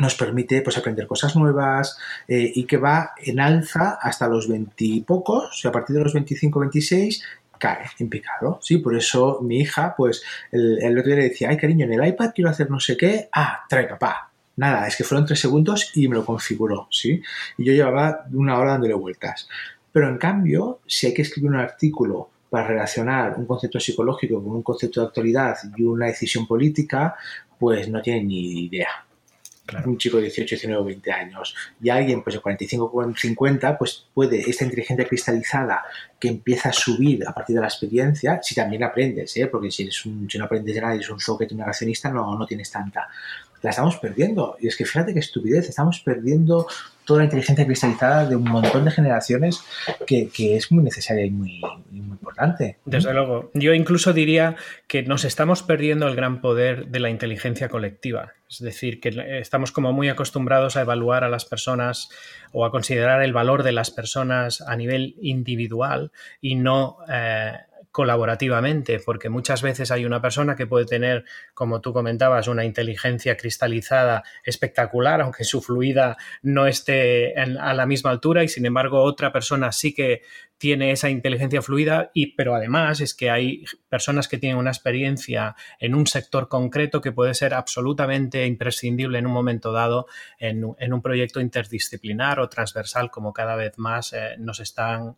nos permite pues, aprender cosas nuevas eh, y que va en alza hasta los 20 y pocos, y a partir de los 25, 26 cae en picado, ¿sí? Por eso mi hija, pues, el, el otro día le decía, ay, cariño, en el iPad quiero hacer no sé qué, ah, trae papá. Nada, es que fueron tres segundos y me lo configuró, ¿sí? Y yo llevaba una hora dándole vueltas. Pero en cambio, si hay que escribir un artículo para relacionar un concepto psicológico con un concepto de actualidad y una decisión política, pues no tiene ni idea un chico de 18, 19 o 20 años y alguien pues de 45 o 50 pues puede esta inteligencia cristalizada que empieza a subir a partir de la experiencia si también aprendes ¿eh? porque si, eres un, si no aprendes de nada y eres un zoquete un negacionista no, no tienes tanta la estamos perdiendo y es que fíjate qué estupidez estamos perdiendo toda la inteligencia cristalizada de un montón de generaciones que, es muy necesaria y muy, importante. Desde luego. Yo incluso diría que nos estamos perdiendo el gran poder de la inteligencia colectiva. Es decir, que estamos como muy acostumbrados a evaluar a las personas o a considerar el valor de las personas a nivel individual y no... Eh, colaborativamente, porque muchas veces hay una persona que puede tener, como tú comentabas, una inteligencia cristalizada espectacular, aunque su fluida no esté a la misma altura, y sin embargo otra persona sí que tiene esa inteligencia fluida, y, pero además es que hay personas que tienen una experiencia en un sector concreto que puede ser absolutamente imprescindible en un momento dado en, un proyecto interdisciplinar o transversal, como cada vez más eh, nos, están,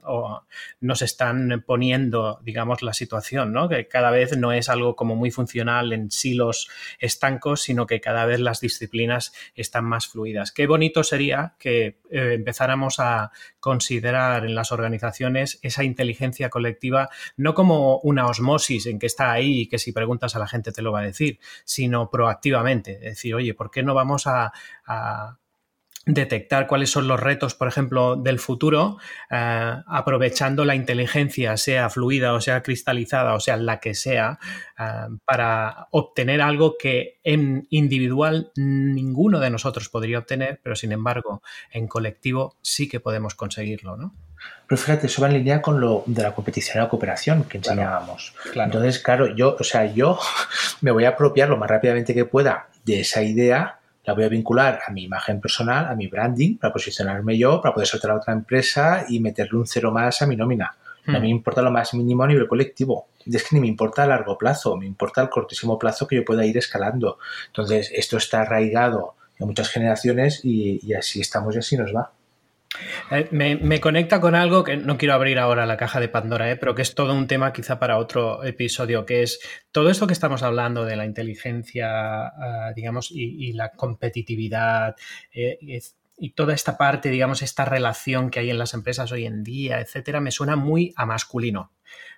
nos están poniendo, digamos, la situación, ¿no? que cada vez no es algo como muy funcional en silos estancos, sino que cada vez las disciplinas están más fluidas. Qué bonito sería que eh, empezáramos a considerar en las organizaciones esa inteligencia colectiva no como una osmosis en que está ahí y que si preguntas a la gente te lo va a decir, sino proactivamente. Decir, oye, ¿por qué no vamos a, detectar cuáles son los retos, por ejemplo, del futuro, eh, aprovechando la inteligencia, sea fluida o sea cristalizada, o sea la que sea, eh, para obtener algo que en individual ninguno de nosotros podría obtener, pero sin embargo en colectivo sí que podemos conseguirlo, ¿no? Pero fíjate, eso va en línea con lo de la competición y la cooperación que enseñábamos. Entonces, claro, yo, o sea, yo me voy a apropiar lo más rápidamente que pueda de esa idea la voy a vincular a mi imagen personal, a mi branding, para posicionarme yo, para poder soltar a otra empresa y meterle un cero más a mi nómina. No hmm. me importa lo más mínimo a nivel colectivo. Es que ni me importa a largo plazo, me importa el cortísimo plazo que yo pueda ir escalando. Entonces, esto está arraigado en muchas generaciones y, y así estamos y así nos va. Eh, me, conecta con algo que no quiero abrir ahora la caja de Pandora, eh, pero que es todo un tema quizá para otro episodio, que es todo esto que estamos hablando de la inteligencia, ah, digamos, y, la competitividad. Eh, y toda esta parte, digamos, esta relación que hay en las empresas hoy en día, etcétera, me suena muy a masculino.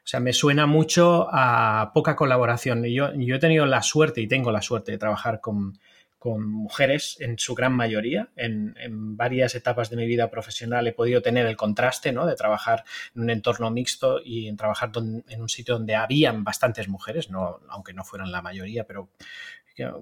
O sea, me suena mucho a poca colaboración. Yo, yo he tenido la suerte y tengo la suerte de trabajar con, con mujeres en su gran mayoría. En, varias etapas de mi vida profesional he podido tener el contraste ¿no? de trabajar en un entorno mixto y en trabajar en un sitio donde habían bastantes mujeres, no, aunque no fueran la mayoría, pero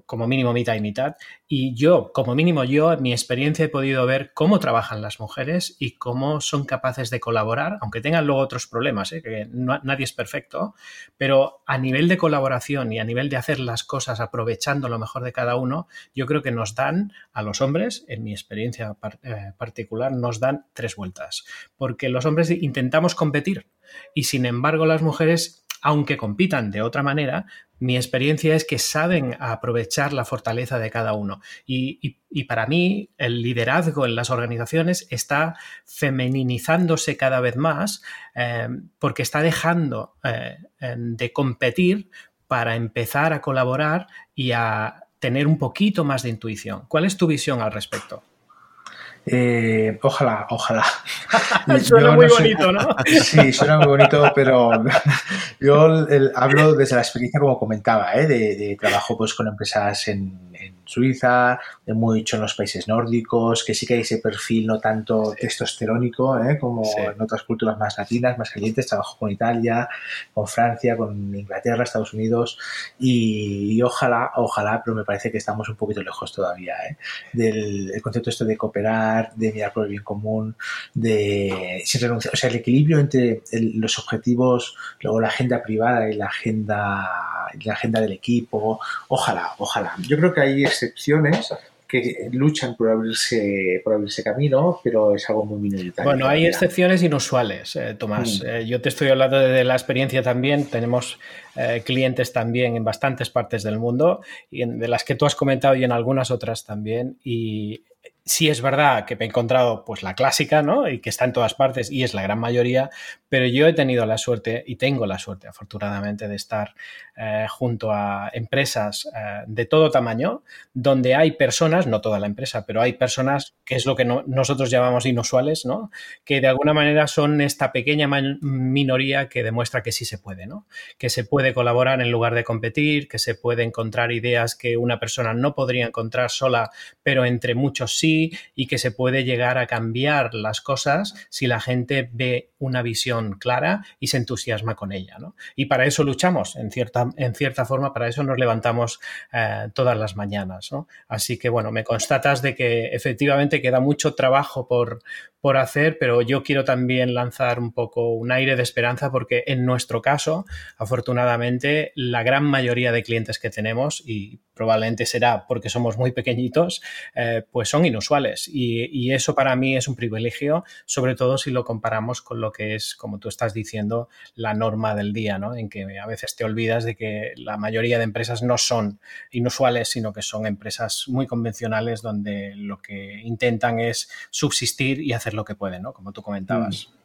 como mínimo mitad y mitad. Y yo, como mínimo yo, en mi experiencia he podido ver cómo trabajan las mujeres y cómo son capaces de colaborar, aunque tengan luego otros problemas, ¿eh? que nadie es perfecto, pero a nivel de colaboración y a nivel de hacer las cosas aprovechando lo mejor de cada uno, yo creo que nos dan a los hombres, en mi experiencia eh, particular, nos dan tres vueltas, porque los hombres intentamos competir y sin embargo las mujeres aunque compitan de otra manera, mi experiencia es que saben aprovechar la fortaleza de cada uno. Y, para mí, el liderazgo en las organizaciones está femeninizándose cada vez más eh, porque está dejando eh, de competir para empezar a colaborar y a tener un poquito más de intuición. ¿Cuál es tu visión al respecto? Eh, ojalá, ojalá. suena muy bonito, ¿no? Sí, suena muy bonito, pero yo hablo desde la experiencia, como comentaba, ¿eh? de, trabajo pues, con empresas en, Suiza, de mucho en los países nórdicos, que sí que hay ese perfil no tanto testosterónico ¿eh? como en otras culturas más latinas, más calientes. Trabajo con Italia, con Francia, con Inglaterra, Estados Unidos y, ojalá, ojalá, pero me parece que estamos un poquito lejos todavía ¿eh? del concepto esto de cooperar, de mirar por el bien común, de sin renunciar, o sea, el equilibrio entre los objetivos, luego la agenda privada y la agenda, la agenda del equipo. Ojalá, ojalá. Yo creo que hay excepciones que luchan por abrirse, por abrirse camino, pero es algo muy minoritario. Bueno, hay excepciones inusuales, eh, Tomás. Mm. Eh, yo te estoy hablando de la experiencia también. Tenemos eh, clientes también en bastantes partes del mundo, y de las que tú has comentado y en algunas otras también. Y sí es verdad que me he encontrado pues la clásica, ¿no? Y que está en todas partes y es la gran mayoría, pero yo he tenido la suerte y tengo la suerte, afortunadamente, de estar eh, junto a empresas eh, de todo tamaño, donde hay personas, no toda la empresa, pero hay personas que es lo que nosotros llamamos inusuales, ¿no? Que de alguna manera son esta pequeña minoría que demuestra que sí se puede, ¿no? Que se puede colaborar en lugar de competir, que se puede encontrar ideas que una persona no podría encontrar sola, pero entre muchos sí y que se puede llegar a cambiar las cosas si la gente ve una visión clara y se entusiasma con ella. Y para eso luchamos, en cierta, en cierta forma, para eso nos levantamos eh, todas las mañanas. Así que, bueno, me constatas de que efectivamente queda mucho trabajo por, por hacer, pero yo quiero también lanzar un poco un aire de esperanza porque en nuestro caso, afortunadamente, la gran mayoría de clientes que tenemos, y probablemente será porque somos muy pequeñitos, eh, pues son inusuales. Y, eso para mí es un privilegio, sobre todo si lo comparamos con lo que es, como tú estás diciendo, la norma del día, ¿no? En que a veces te olvidas de que la mayoría de empresas no son inusuales, sino que son empresas muy convencionales donde lo que intentan es subsistir y hacer lo que puede, ¿no? Como tú comentabas. Mm.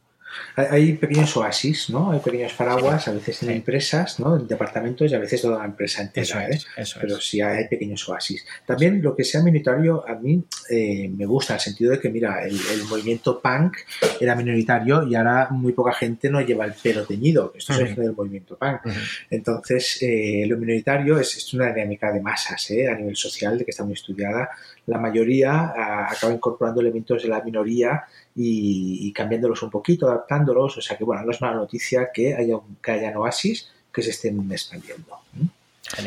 Hay pequeños oasis, ¿no? Hay pequeños paraguas, a veces en empresas, ¿no? En departamentos y a veces toda la empresa entera, ¿eh? Pero sí hay pequeños oasis. También lo que sea minoritario a mí eh, me gusta, en el sentido de que, mira, el, movimiento punk era minoritario y ahora muy poca gente no lleva el pelo teñido. Esto es el movimiento punk. Entonces, eh, lo minoritario es, es, una dinámica de masas, ¿eh? A nivel social, de que está muy estudiada. La mayoría ah, acaba incorporando elementos de la minoría y, cambiándolos un poquito, adaptándolos. O sea que, bueno, no es mala noticia que haya, que haya oasis que se estén expandiendo.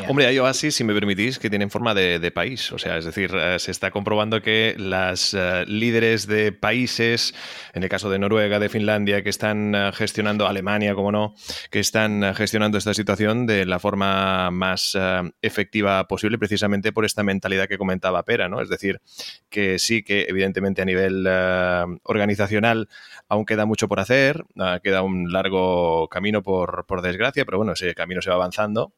Hombre, hay oasis, si me permitís, que tienen forma de, país. O sea, es decir, eh, se está comprobando que las eh, líderes de países, en el caso de Noruega, de Finlandia, que están eh, gestionando, Alemania, como no, que están gestionando esta situación de la forma más efectiva posible, precisamente por esta mentalidad que comentaba Pera, ¿no? Es decir, que sí que evidentemente a nivel organizacional aún queda mucho por hacer, queda un largo camino por, por desgracia, pero bueno, ese camino se va avanzando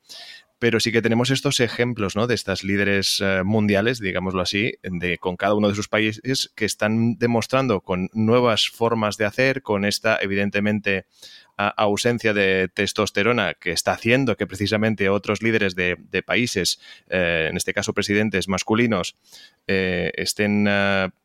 pero sí que tenemos estos ejemplos ¿no? de estas líderes eh, mundiales, digámoslo así, de, con cada uno de sus países que están demostrando con nuevas formas de hacer, con esta evidentemente ausencia de testosterona que está haciendo que precisamente otros líderes de, países, eh, en este caso presidentes masculinos, eh, estén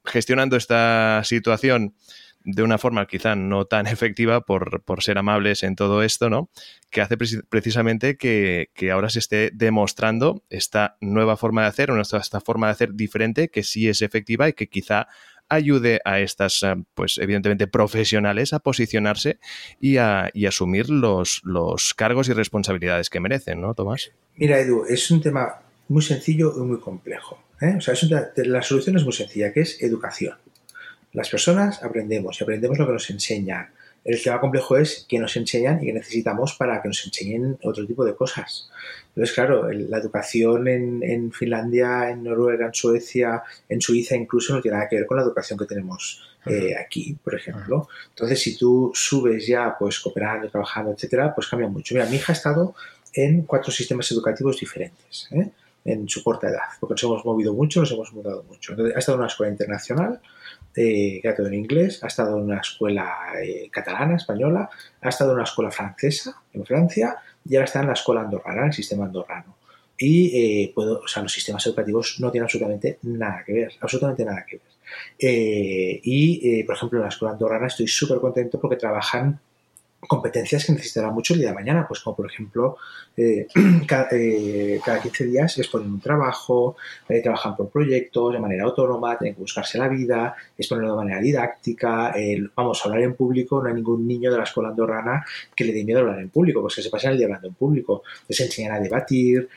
gestionando esta situación de una forma quizá no tan efectiva por, ser amables en todo esto, ¿no? Que hace precisamente que, ahora se esté demostrando esta nueva forma de hacer, esta forma de hacer diferente que sí es efectiva y que quizá ayude a estas, eh, pues evidentemente, profesionales a posicionarse y a asumir los, los cargos y responsabilidades que merecen, ¿no, Tomás? Mira, Edu, es un tema muy sencillo y muy complejo. ¿eh? O sea, la solución es muy sencilla, que es educación. Las personas aprendemos y aprendemos lo que nos enseñan. El tema complejo es que nos enseñan y que necesitamos para que nos enseñen otro tipo de cosas. Entonces, claro, la educación en, Finlandia, en Noruega, en Suecia, en Suiza incluso no tiene nada que ver con la educación que tenemos eh, aquí, por ejemplo. Entonces, si tú subes ya, pues cooperando, trabajando, etcétera, pues cambia mucho. Mira, mi hija ha estado en cuatro sistemas educativos diferentes. ¿eh? en su corta edad, porque nos hemos movido mucho, nos hemos mudado mucho. Entonces, ha estado en una escuela internacional, eh, ha estado en inglés, ha estado en una escuela eh, catalana, española, ha estado en una escuela francesa, en Francia, y ahora está en la escuela andorrana, el sistema andorrano. Y eh, puedo, o sea, los sistemas educativos no tienen absolutamente nada que ver, absolutamente nada que ver. y, por ejemplo, en la escuela andorrana estoy súper contento porque trabajan competencias que necesitará mucho el día de mañana, pues como por ejemplo, eh, eh, cada, 15 días exponen un trabajo, eh, trabajan por proyectos de manera autónoma, tienen que buscarse la vida, exponerlo de manera didáctica, vamos a hablar en público, no hay ningún niño de la escuela andorrana que le dé miedo a hablar en público, pues que se pasan el día hablando en público, les enseñan a debatir,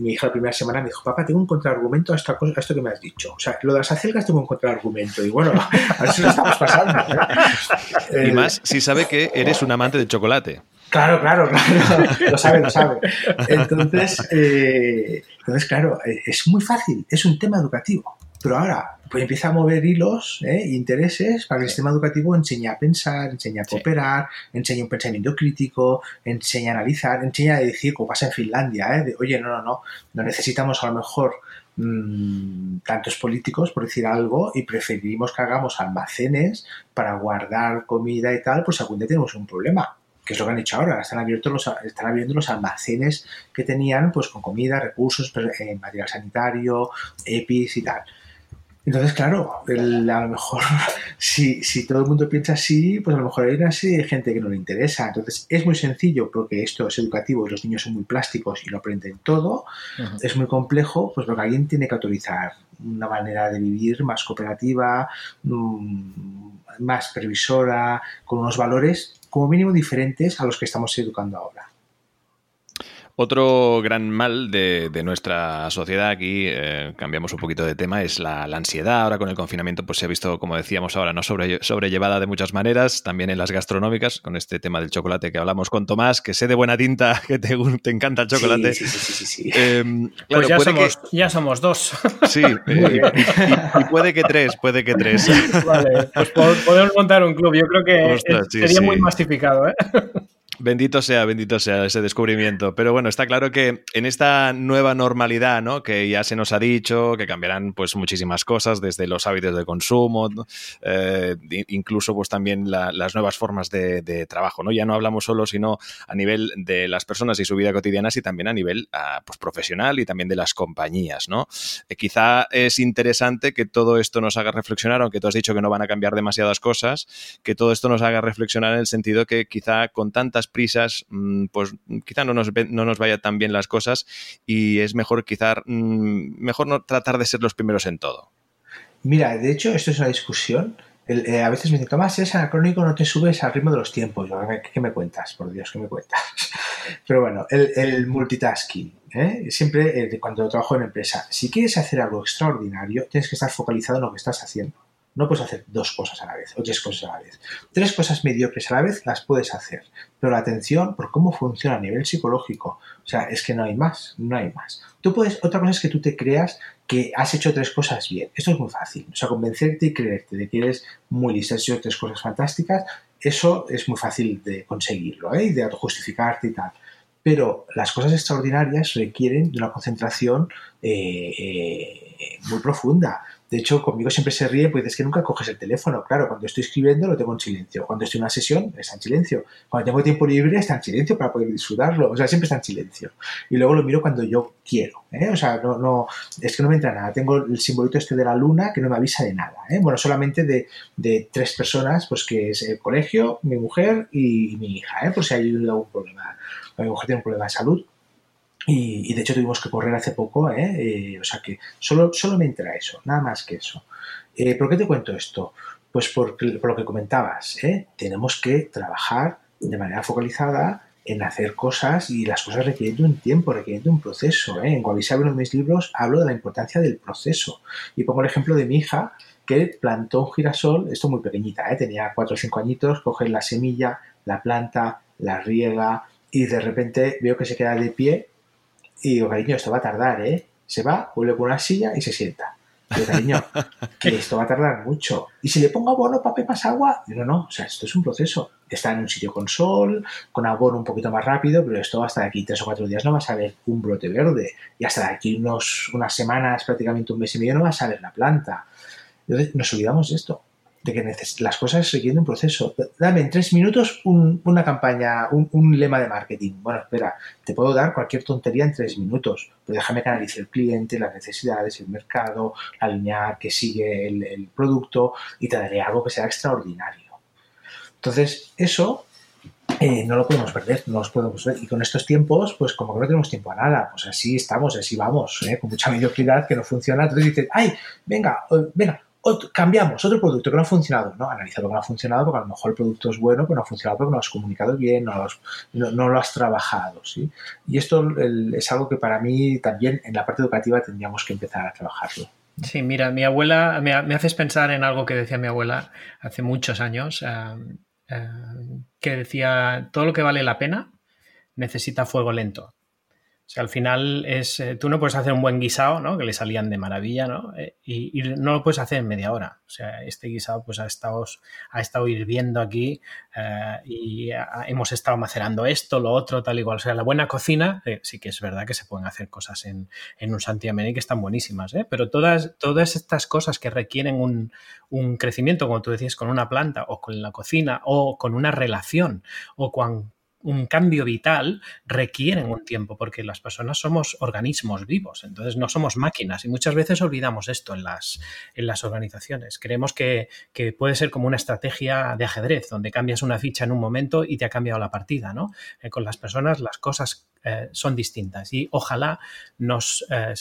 mi hija la primera semana me dijo, papá, tengo un contraargumento a, esta cosa, a esto que me has dicho, o sea, lo de las acelgas tengo un contraargumento, y bueno, a si lo estamos pasando. y más si sabe que eres un amante de chocolate. Claro, claro, claro, lo sabe, lo sabe. Entonces, eh, entonces, claro, eh, es muy fácil, es un tema educativo. Pero ahora, pues empieza a mover hilos e intereses para que el sistema educativo enseñe a pensar, enseñe a cooperar, enseñe un pensamiento crítico, enseñe a analizar, enseñe a decir, como pasa en Finlandia, ¿eh? de, oye, no, no, no, no necesitamos a lo mejor mm, tantos políticos, por decir algo, y preferimos que hagamos almacenes para guardar comida y tal, pues algún día tenemos un problema que es lo que han hecho ahora, están abiertos los, están abriendo los almacenes que tenían pues con comida, recursos, eh, material sanitario, EPIs y tal. Entonces, claro, a lo mejor si, si, todo el mundo piensa así, pues a lo mejor hay una serie de gente que no le interesa. Entonces, es muy sencillo porque esto es educativo y los niños son muy plásticos y lo aprenden todo. Es muy complejo, pues porque alguien tiene que autorizar una manera de vivir más cooperativa, mm, más previsora, con unos valores como mínimo diferentes a los que estamos educando ahora. Otro gran mal de, nuestra sociedad, aquí eh, cambiamos un poquito de tema, es la, ansiedad. Ahora con el confinamiento pues se ha visto, como decíamos ahora, no sobre, sobrellevada de muchas maneras, también en las gastronómicas, con este tema del chocolate que hablamos con Tomás, que sé de buena tinta que te, encanta el chocolate. Sí, sí, sí, em, pues ya somos, ya somos, dos. Sí, eh, y, puede que tres, puede que tres. Vale, pues podemos montar un club. Yo creo que sería muy masificado. ¿eh? Bendito sea, bendito sea ese descubrimiento. Pero bueno, está claro que en esta nueva normalidad, ¿no? Que ya se nos ha dicho que cambiarán pues muchísimas cosas, desde los hábitos de consumo, eh, incluso pues también las nuevas formas de, trabajo, ¿no? Ya no hablamos solo, sino a nivel de las personas y su vida cotidiana, sino también a nivel ah, pues, profesional y también de las compañías, ¿no? Eh, quizá es interesante que todo esto nos haga reflexionar, aunque tú has dicho que no van a cambiar demasiadas cosas, que todo esto nos haga reflexionar en el sentido que quizá con tantas prisas, mm, pues quizá no nos, no nos vaya tan bien las cosas y es mejor quizá, mm, mejor no tratar de ser los primeros en todo. Mira, de hecho, esto es una discusión. Eh, a veces me dicen, Tomás, si eres anacrónico, no te subes al ritmo de los tiempos. Yo, ¿qué, me cuentas? Por Dios, ¿qué me cuentas? Pero bueno, el, multitasking. ¿eh? Siempre eh, cuando trabajo en empresa, si quieres hacer algo extraordinario, tienes que estar focalizado en lo que estás haciendo. No puedes hacer dos cosas a la vez o tres cosas a la vez. Tres cosas mediocres a la vez las puedes hacer, pero la atención por cómo funciona a nivel psicológico, o sea, es que no hay más, no hay más. Tú puedes, otra cosa es que tú te creas que has hecho tres cosas bien. Esto es muy fácil. O sea, convencerte y creerte de que eres muy listo, has hecho tres cosas fantásticas, eso es muy fácil de conseguirlo ¿eh? y de autojustificarte y tal. pero las cosas extraordinarias requieren de una concentración eh, eh, muy profunda. De hecho, conmigo siempre se ríe, pues es que nunca coges el teléfono. Claro, cuando estoy escribiendo lo tengo en silencio. Cuando estoy en una sesión está en silencio. Cuando tengo tiempo libre está en silencio para poder disfrutarlo. O sea, siempre está en silencio. Y luego lo miro cuando yo quiero. ¿eh? O sea, no, no, es que no me entra nada. Tengo el simbolito este de la luna que no me avisa de nada. ¿eh? Bueno, solamente de, de, tres personas, pues que es el colegio, mi mujer y, mi hija, ¿eh? por si hay algún problema. Mi mujer tiene un problema de salud y, de hecho tuvimos que correr hace poco, ¿eh? Eh, o sea que solo, solo me entra eso, nada más que eso. Eh, ¿Por qué te cuento esto? Pues por, por lo que comentabas, tenemos que trabajar de manera focalizada en hacer cosas y las cosas requieren un tiempo, requieren un proceso. En Guavisab, uno de mis libros, hablo de la importancia del proceso. Y pongo el ejemplo de mi hija que plantó un girasol, esto muy pequeñita, tenía 4 o 5 añitos, coge la semilla, la planta, la riega y de repente veo que se queda de pie y digo, cariño, esto va a tardar, ¿eh? Se va, vuelve con una silla y se sienta. Digo, cariño, que esto va a tardar mucho. Y si le pongo abono para pepas agua, no, no, o sea, esto es un proceso. Está en un sitio con sol, con abono un poquito más rápido, pero esto hasta de aquí tres o cuatro días no vas a ver un brote verde. Y hasta de aquí unos, unas semanas, prácticamente un mes y medio, no vas a ver la planta. Entonces, nos olvidamos de esto de que las cosas requieren un proceso. Dame en tres minutos una campaña, un, lema de marketing. Bueno, espera, te puedo dar cualquier tontería en tres minutos, pero déjame analice el cliente, las necesidades, el mercado, la línea que sigue el, producto y te daré algo que sea extraordinario. Entonces, eso eh, no lo podemos perder, no lo podemos ver. Y con estos tiempos, pues como que no tenemos tiempo a nada, pues así estamos, así vamos, ¿eh? con mucha mediocridad que no funciona. Entonces dices, ay, venga, venga, cambiamos otro producto que no ha funcionado, ¿no? Analiza lo que no ha funcionado porque a lo mejor el producto es bueno, pero no ha funcionado porque no lo has comunicado bien, no lo has, trabajado, ¿sí? Y esto es algo que para mí también en la parte educativa tendríamos que empezar a trabajarlo. Sí, mira, mi abuela, me, haces pensar en algo que decía mi abuela hace muchos años, eh, eh, que decía, todo lo que vale la pena necesita fuego lento. O sea, al final es, eh, tú no puedes hacer un buen guisado, ¿no? Que le salían de maravilla, ¿no? Eh, y, no lo puedes hacer en media hora. O sea, este guisado pues ha estado, ha estado hirviendo aquí eh, y hemos estado macerando esto, lo otro, tal igual. O sea, la buena cocina, sí que es verdad que se pueden hacer cosas en, un Santiamén que están buenísimas, ¿eh? Pero todas, todas estas cosas que requieren un, un crecimiento, como tú decías, con una planta o con la cocina o con una relación o con un cambio vital requieren un tiempo, porque las personas somos organismos vivos, entonces no somos máquinas y muchas veces olvidamos esto en las, en las organizaciones. Creemos que, puede ser como una estrategia de ajedrez, donde cambias una ficha en un momento y te ha cambiado la partida, ¿no? Eh, con las personas las cosas eh, son distintas y ojalá nos... Eh,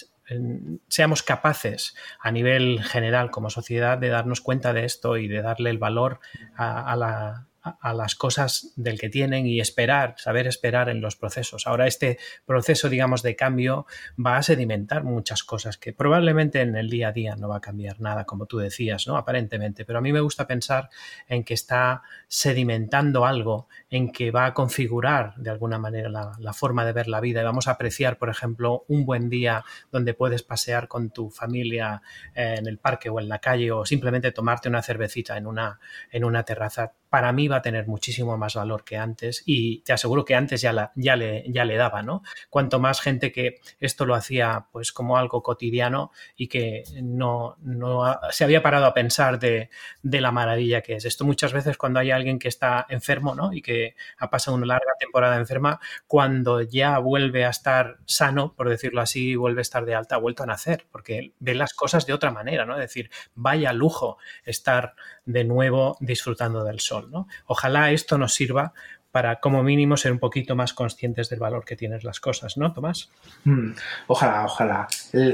seamos capaces a nivel general como sociedad de darnos cuenta de esto y de darle el valor a la, a las cosas del que tienen y esperar, saber esperar en los procesos. Ahora este proceso, digamos, de cambio va a sedimentar muchas cosas que probablemente en el día a día no va a cambiar nada, como tú decías, ¿no? Aparentemente. Pero a mí me gusta pensar en que está sedimentando algo, en que va a configurar de alguna manera la, forma de ver la vida y vamos a apreciar, por ejemplo, un buen día donde puedes pasear con tu familia en el parque o en la calle o simplemente tomarte una cervecita en una, en una terraza para mí va a tener muchísimo más valor que antes y te aseguro que antes ya, le daba, ¿no? Cuanto más gente que esto lo hacía pues como algo cotidiano y que no, no se había parado a pensar de, de, la maravilla que es. Esto muchas veces cuando hay alguien que está enfermo, ¿no? Y que ha pasado una larga temporada enferma, cuando ya vuelve a estar sano, por decirlo así, vuelve a estar de alta, ha vuelto a nacer, porque ve las cosas de otra manera, ¿no? Es decir, vaya lujo estar de nuevo disfrutando del sol. ¿No? Ojalá esto nos sirva para como mínimo ser un poquito más conscientes del valor que tienen las cosas, ¿no, Tomás? Mm, ojalá, ojalá.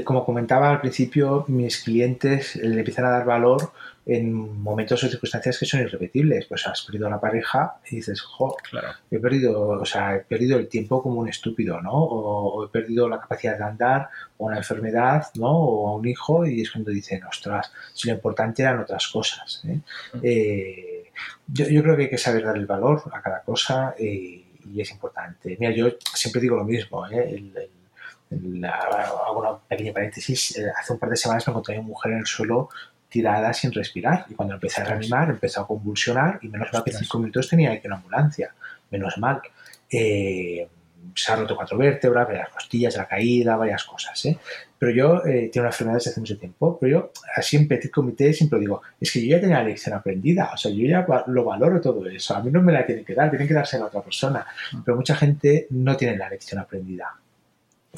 como comentaba al principio, mis clientes le empiezan a dar valor en momentos o circunstancias que son irrepetibles. Pues has perdido a la pareja y dices, jo, he perdido, o sea, he perdido el tiempo como un estúpido, ¿no? O, he perdido la capacidad de andar, o una enfermedad, ¿no? O a un hijo, y es cuando dicen, ostras, si lo importante eran otras cosas. ¿eh? Mm. Eh, yo, yo, creo que hay que saber dar el valor a cada cosa y, es importante. Mira, yo siempre digo lo mismo, ¿eh? hago una pequeña paréntesis. Eh, hace un par de semanas me encontré una mujer en el suelo tirada sin respirar. Y cuando empecé a reanimar, empezó a convulsionar y menos mal que cinco minutos tenía que ir a una ambulancia. Menos mal. Eh, se ha roto cuatro vértebras, varias costillas, la caída, varias cosas. ¿eh? Pero yo eh, tengo una enfermedad desde hace mucho tiempo, pero yo así en petit comité siempre digo, es que yo ya tenía la lección aprendida, o sea, yo ya lo valoro todo eso, a mí no me la tienen que dar, tienen que darse a la otra persona, mm. pero mucha gente no tiene la lección aprendida.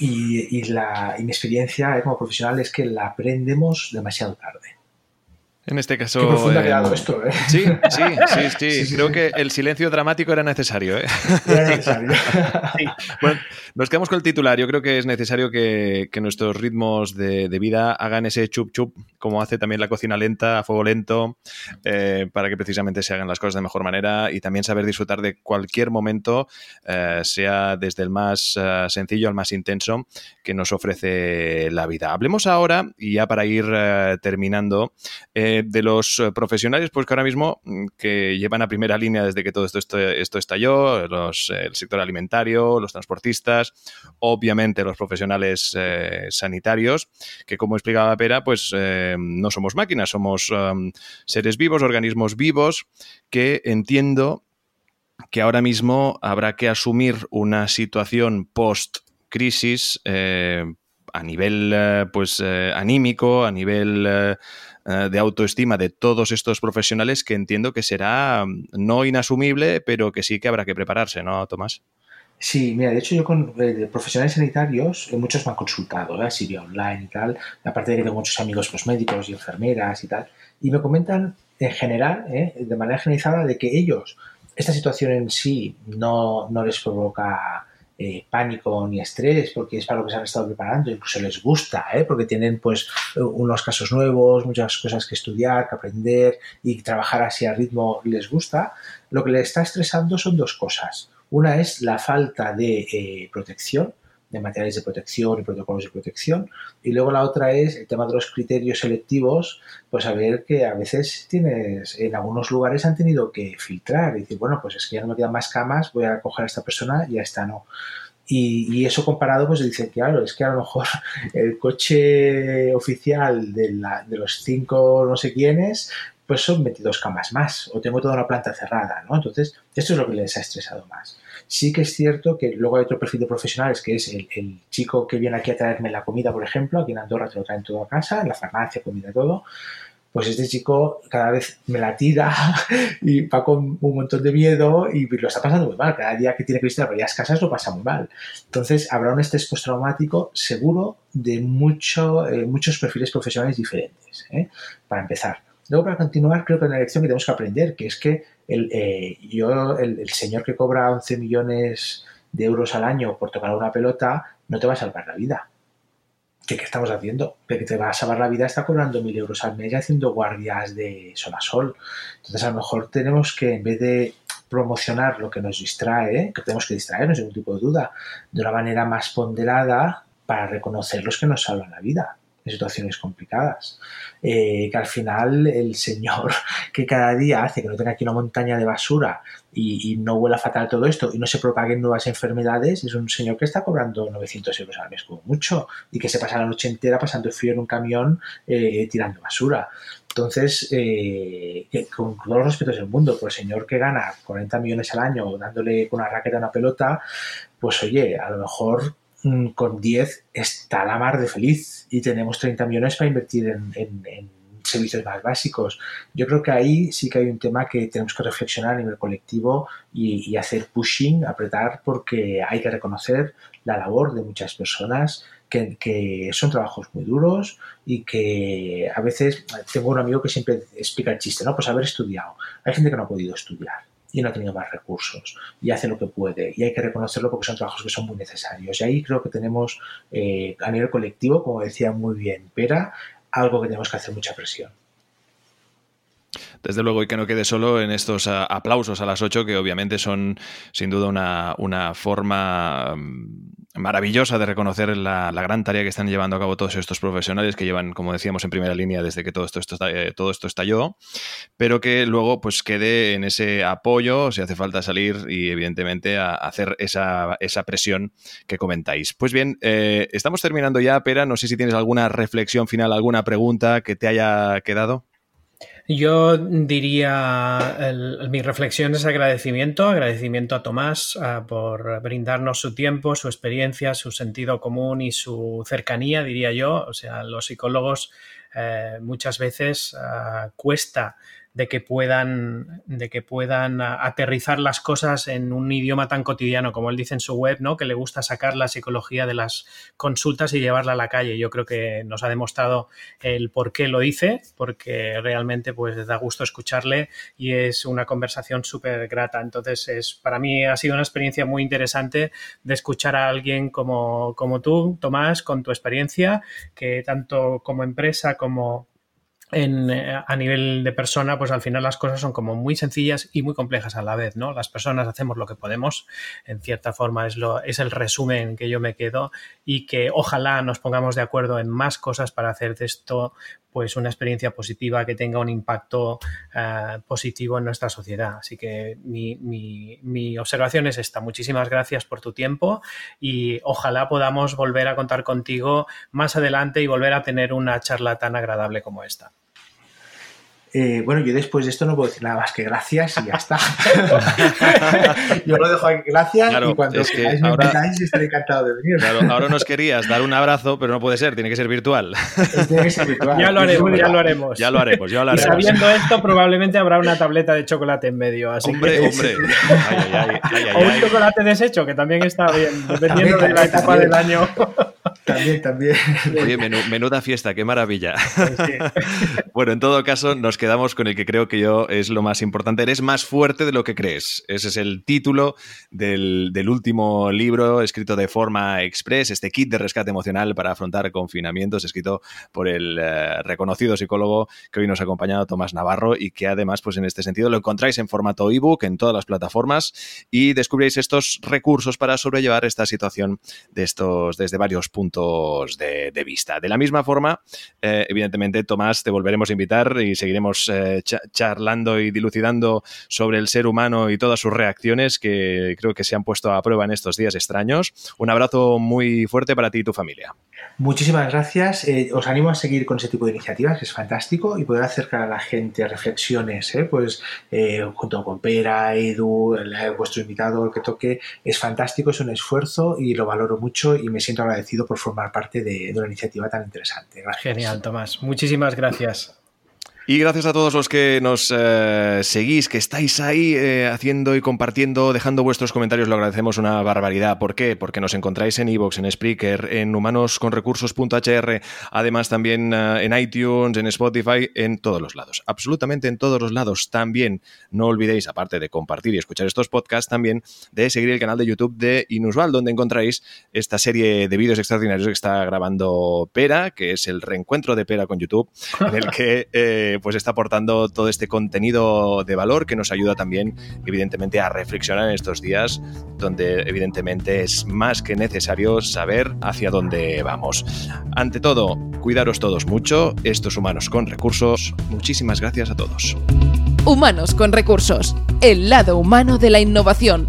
Y, y, la, y mi experiencia como profesional es que la aprendemos demasiado tarde. En este caso. Qué profundo ha quedado esto, ¿eh? Sí, sí, sí, sí. Creo que el silencio dramático era necesario, ¿eh? Era necesario. Bueno, nos quedamos con el titular. Yo creo que es necesario que, nuestros ritmos de, vida hagan ese chup chup, como hace también la cocina lenta, a fuego lento, eh, para que precisamente se hagan las cosas de mejor manera y también saber disfrutar de cualquier momento, eh, sea desde el más eh, sencillo al más intenso que nos ofrece la vida. Hablemos ahora, y ya para ir terminando, de los eh, profesionales, pues que ahora mismo mm, que llevan a primera línea desde que todo esto, esto, estalló, los, el sector alimentario, los transportistas, obviamente los profesionales eh, sanitarios, que como explicaba Pera, pues eh, no somos máquinas, somos um, seres vivos, organismos vivos, que entiendo que ahora mismo habrá que asumir una situación post crisis a nivel pues anímico, a nivel eh, de autoestima de todos estos profesionales que entiendo que será mm, no inasumible, pero que sí que habrá que prepararse, ¿no, Tomás? Sí, mira, de hecho yo con eh, profesionales sanitarios, eh, muchos me han consultado, así vía online y tal, aparte de que tengo muchos amigos pues, médicos y enfermeras y tal, y me comentan en general, de manera generalizada, de que ellos, esta situación en sí no, no les provoca eh, pánico ni estrés, porque es para lo que se han estado preparando, incluso les gusta, ¿eh? porque tienen pues unos casos nuevos, muchas cosas que estudiar, que aprender y trabajar así a ritmo les gusta. Lo que les está estresando son dos cosas. Una es la falta de eh, protección, de materiales de protección y protocolos de protección. Y luego la otra es el tema de los criterios selectivos, pues a ver que a veces tienes, en algunos lugares han tenido que filtrar y decir, bueno, pues es que ya no me quedan más camas, voy a coger a esta persona y a esta no. Y, eso comparado, pues dice, claro, es que a lo mejor el coche oficial de, la, de los cinco no sé quiénes, pues son 22 camas más, o tengo toda una planta cerrada, ¿no? Entonces, esto es lo que les ha estresado más. Sí que es cierto que luego hay otro perfil de profesionales que es el, chico que viene aquí a traerme la comida, por ejemplo, aquí en Andorra te lo traen todo a casa, en la farmacia, comida, todo. Pues este chico cada vez me la tira y va con un montón de miedo y lo está pasando muy mal. Cada día que tiene que visitar varias casas lo pasa muy mal. Entonces habrá un estrés postraumático seguro de mucho, eh, muchos perfiles profesionales diferentes, ¿eh? para empezar. Luego, para continuar, creo que hay una lección que tenemos que aprender, que es que el, eh, yo, el, señor que cobra 11 millones de euros al año por tocar una pelota, no te va a salvar la vida. ¿Qué, qué estamos haciendo? Que te va a salvar la vida está cobrando mil euros al mes y haciendo guardias de sol a sol. Entonces, a lo mejor tenemos que, en vez de promocionar lo que nos distrae, que tenemos que distraernos, sin ningún tipo de duda, de una manera más ponderada para reconocer los que nos salvan la vida situaciones complicadas. Eh, que al final el señor que cada día hace que no tenga aquí una montaña de basura y, no huela fatal todo esto y no se propaguen nuevas enfermedades, es un señor que está cobrando 900 euros al mes como mucho y que se pasa la noche entera pasando frío en un camión eh, tirando basura. Entonces, eh, con todos los respetos del mundo, pues el señor que gana 40 millones al año dándole con una raqueta a una pelota, pues oye, a lo mejor con 10 está la mar de feliz y tenemos 30 millones para invertir en, servicios más básicos. Yo creo que ahí sí que hay un tema que tenemos que reflexionar a nivel colectivo y, hacer pushing, apretar, porque hay que reconocer la labor de muchas personas que, que, son trabajos muy duros y que a veces tengo un amigo que siempre explica el chiste, ¿no? Pues haber estudiado. Hay gente que no ha podido estudiar y no ha tenido más recursos y hace lo que puede y hay que reconocerlo porque son trabajos que son muy necesarios y ahí creo que tenemos eh, a nivel colectivo, como decía muy bien Pera, algo que tenemos que hacer mucha presión. Desde luego, y que no quede solo en estos ah, aplausos a las 8, que obviamente son sin duda una, una forma mm, maravillosa de reconocer la, gran tarea que están llevando a cabo todos estos profesionales que llevan, como decíamos, en primera línea desde que todo esto, eh, todo esto estalló, pero que luego pues quede en ese apoyo, si hace falta salir y evidentemente hacer esa, esa presión que comentáis. Pues bien, eh, estamos terminando ya, Pera, no sé si tienes alguna reflexión final, alguna pregunta que te haya quedado. Yo diría, mi reflexión es agradecimiento, agradecimiento a Tomás por brindarnos su tiempo, su experiencia, su sentido común y su cercanía, diría yo. O sea, los psicólogos eh, muchas veces ah, cuesta de que puedan, de que puedan aterrizar las cosas en un idioma tan cotidiano como él dice en su web, ¿no? Que le gusta sacar la psicología de las consultas y llevarla a la calle. Yo creo que nos ha demostrado el por qué lo dice, porque realmente pues da gusto escucharle y es una conversación súper grata. Entonces, es, para mí ha sido una experiencia muy interesante de escuchar a alguien como, como tú, Tomás, con tu experiencia, que tanto como empresa como eh, a nivel de persona, pues al final las cosas son como muy sencillas y muy complejas a la vez, ¿no? Las personas hacemos lo que podemos, en cierta forma es, lo, es el resumen que yo me quedo y que ojalá nos pongamos de acuerdo en más cosas para hacer de esto pues una experiencia positiva que tenga un impacto eh, positivo en nuestra sociedad. Así que mi, mi observación es esta. Muchísimas gracias por tu tiempo y ojalá podamos volver a contar contigo más adelante y volver a tener una charla tan agradable como esta. Eh, bueno, yo después de esto no puedo decir nada más que gracias y ya está. yo lo dejo aquí, gracias y cuando es que ahora, me estaré encantado de venir. Claro, ahora nos querías dar un abrazo, pero no puede ser, tiene que ser virtual. Tiene que ser virtual. Ya lo haremos, ya lo haremos. Ya lo haremos, ya lo haremos. Y sabiendo esto, probablemente habrá una tableta de chocolate en medio. Así hombre, que... hombre. Ay, ay, o un chocolate deshecho, que también está bien, dependiendo de la etapa del año. También, también. Oye, menuda fiesta, qué maravilla. bueno, en todo caso, nos quedamos con el que creo que yo es lo más importante. Eres más fuerte de lo que crees. Ese es el título del, último libro escrito de forma express, este kit de rescate emocional para afrontar confinamientos, escrito por el eh, reconocido psicólogo que hoy nos ha acompañado, Tomás Navarro, y que además, pues en este sentido, lo encontráis en formato ebook en todas las plataformas y descubréis estos recursos para sobrellevar esta situación de estos, desde varios puntos de, vista. De la misma forma, eh, evidentemente, Tomás, te volveremos a invitar y seguiremos eh, charlando y dilucidando sobre el ser humano y todas sus reacciones que creo que se han puesto a prueba en estos días extraños. Un abrazo muy fuerte para ti y tu familia. Muchísimas gracias. Eh, os animo a seguir con ese tipo de iniciativas, que es fantástico, y poder acercar a la gente reflexiones, ¿eh? pues junto con Pera, Edu, vuestro invitado, el que toque, es fantástico, es un esfuerzo y lo valoro mucho y me siento agradecido por formar parte de, una iniciativa tan interesante. Genial, Tomás. Muchísimas gracias. Y gracias a todos los que nos eh, seguís, que estáis ahí eh, haciendo y compartiendo, dejando vuestros comentarios, lo agradecemos una barbaridad. ¿Por qué? Porque nos encontráis en iVoox, en Spreaker, en humanosconrecursos.hr, además también eh, en iTunes, en Spotify, en todos los lados. Absolutamente en todos los lados. También no olvidéis, aparte de compartir y escuchar estos podcasts, también de seguir el canal de YouTube de Inusual, donde encontráis esta serie de vídeos extraordinarios que está grabando Pera, que es el reencuentro de Pera con YouTube, en el que pues está aportando todo este contenido de valor que nos ayuda también, evidentemente, a reflexionar en estos días, donde evidentemente es más que necesario saber hacia dónde vamos. Ante todo, cuidaros todos mucho, estos humanos con recursos. Muchísimas gracias a todos. Humanos con recursos, el lado humano de la innovación.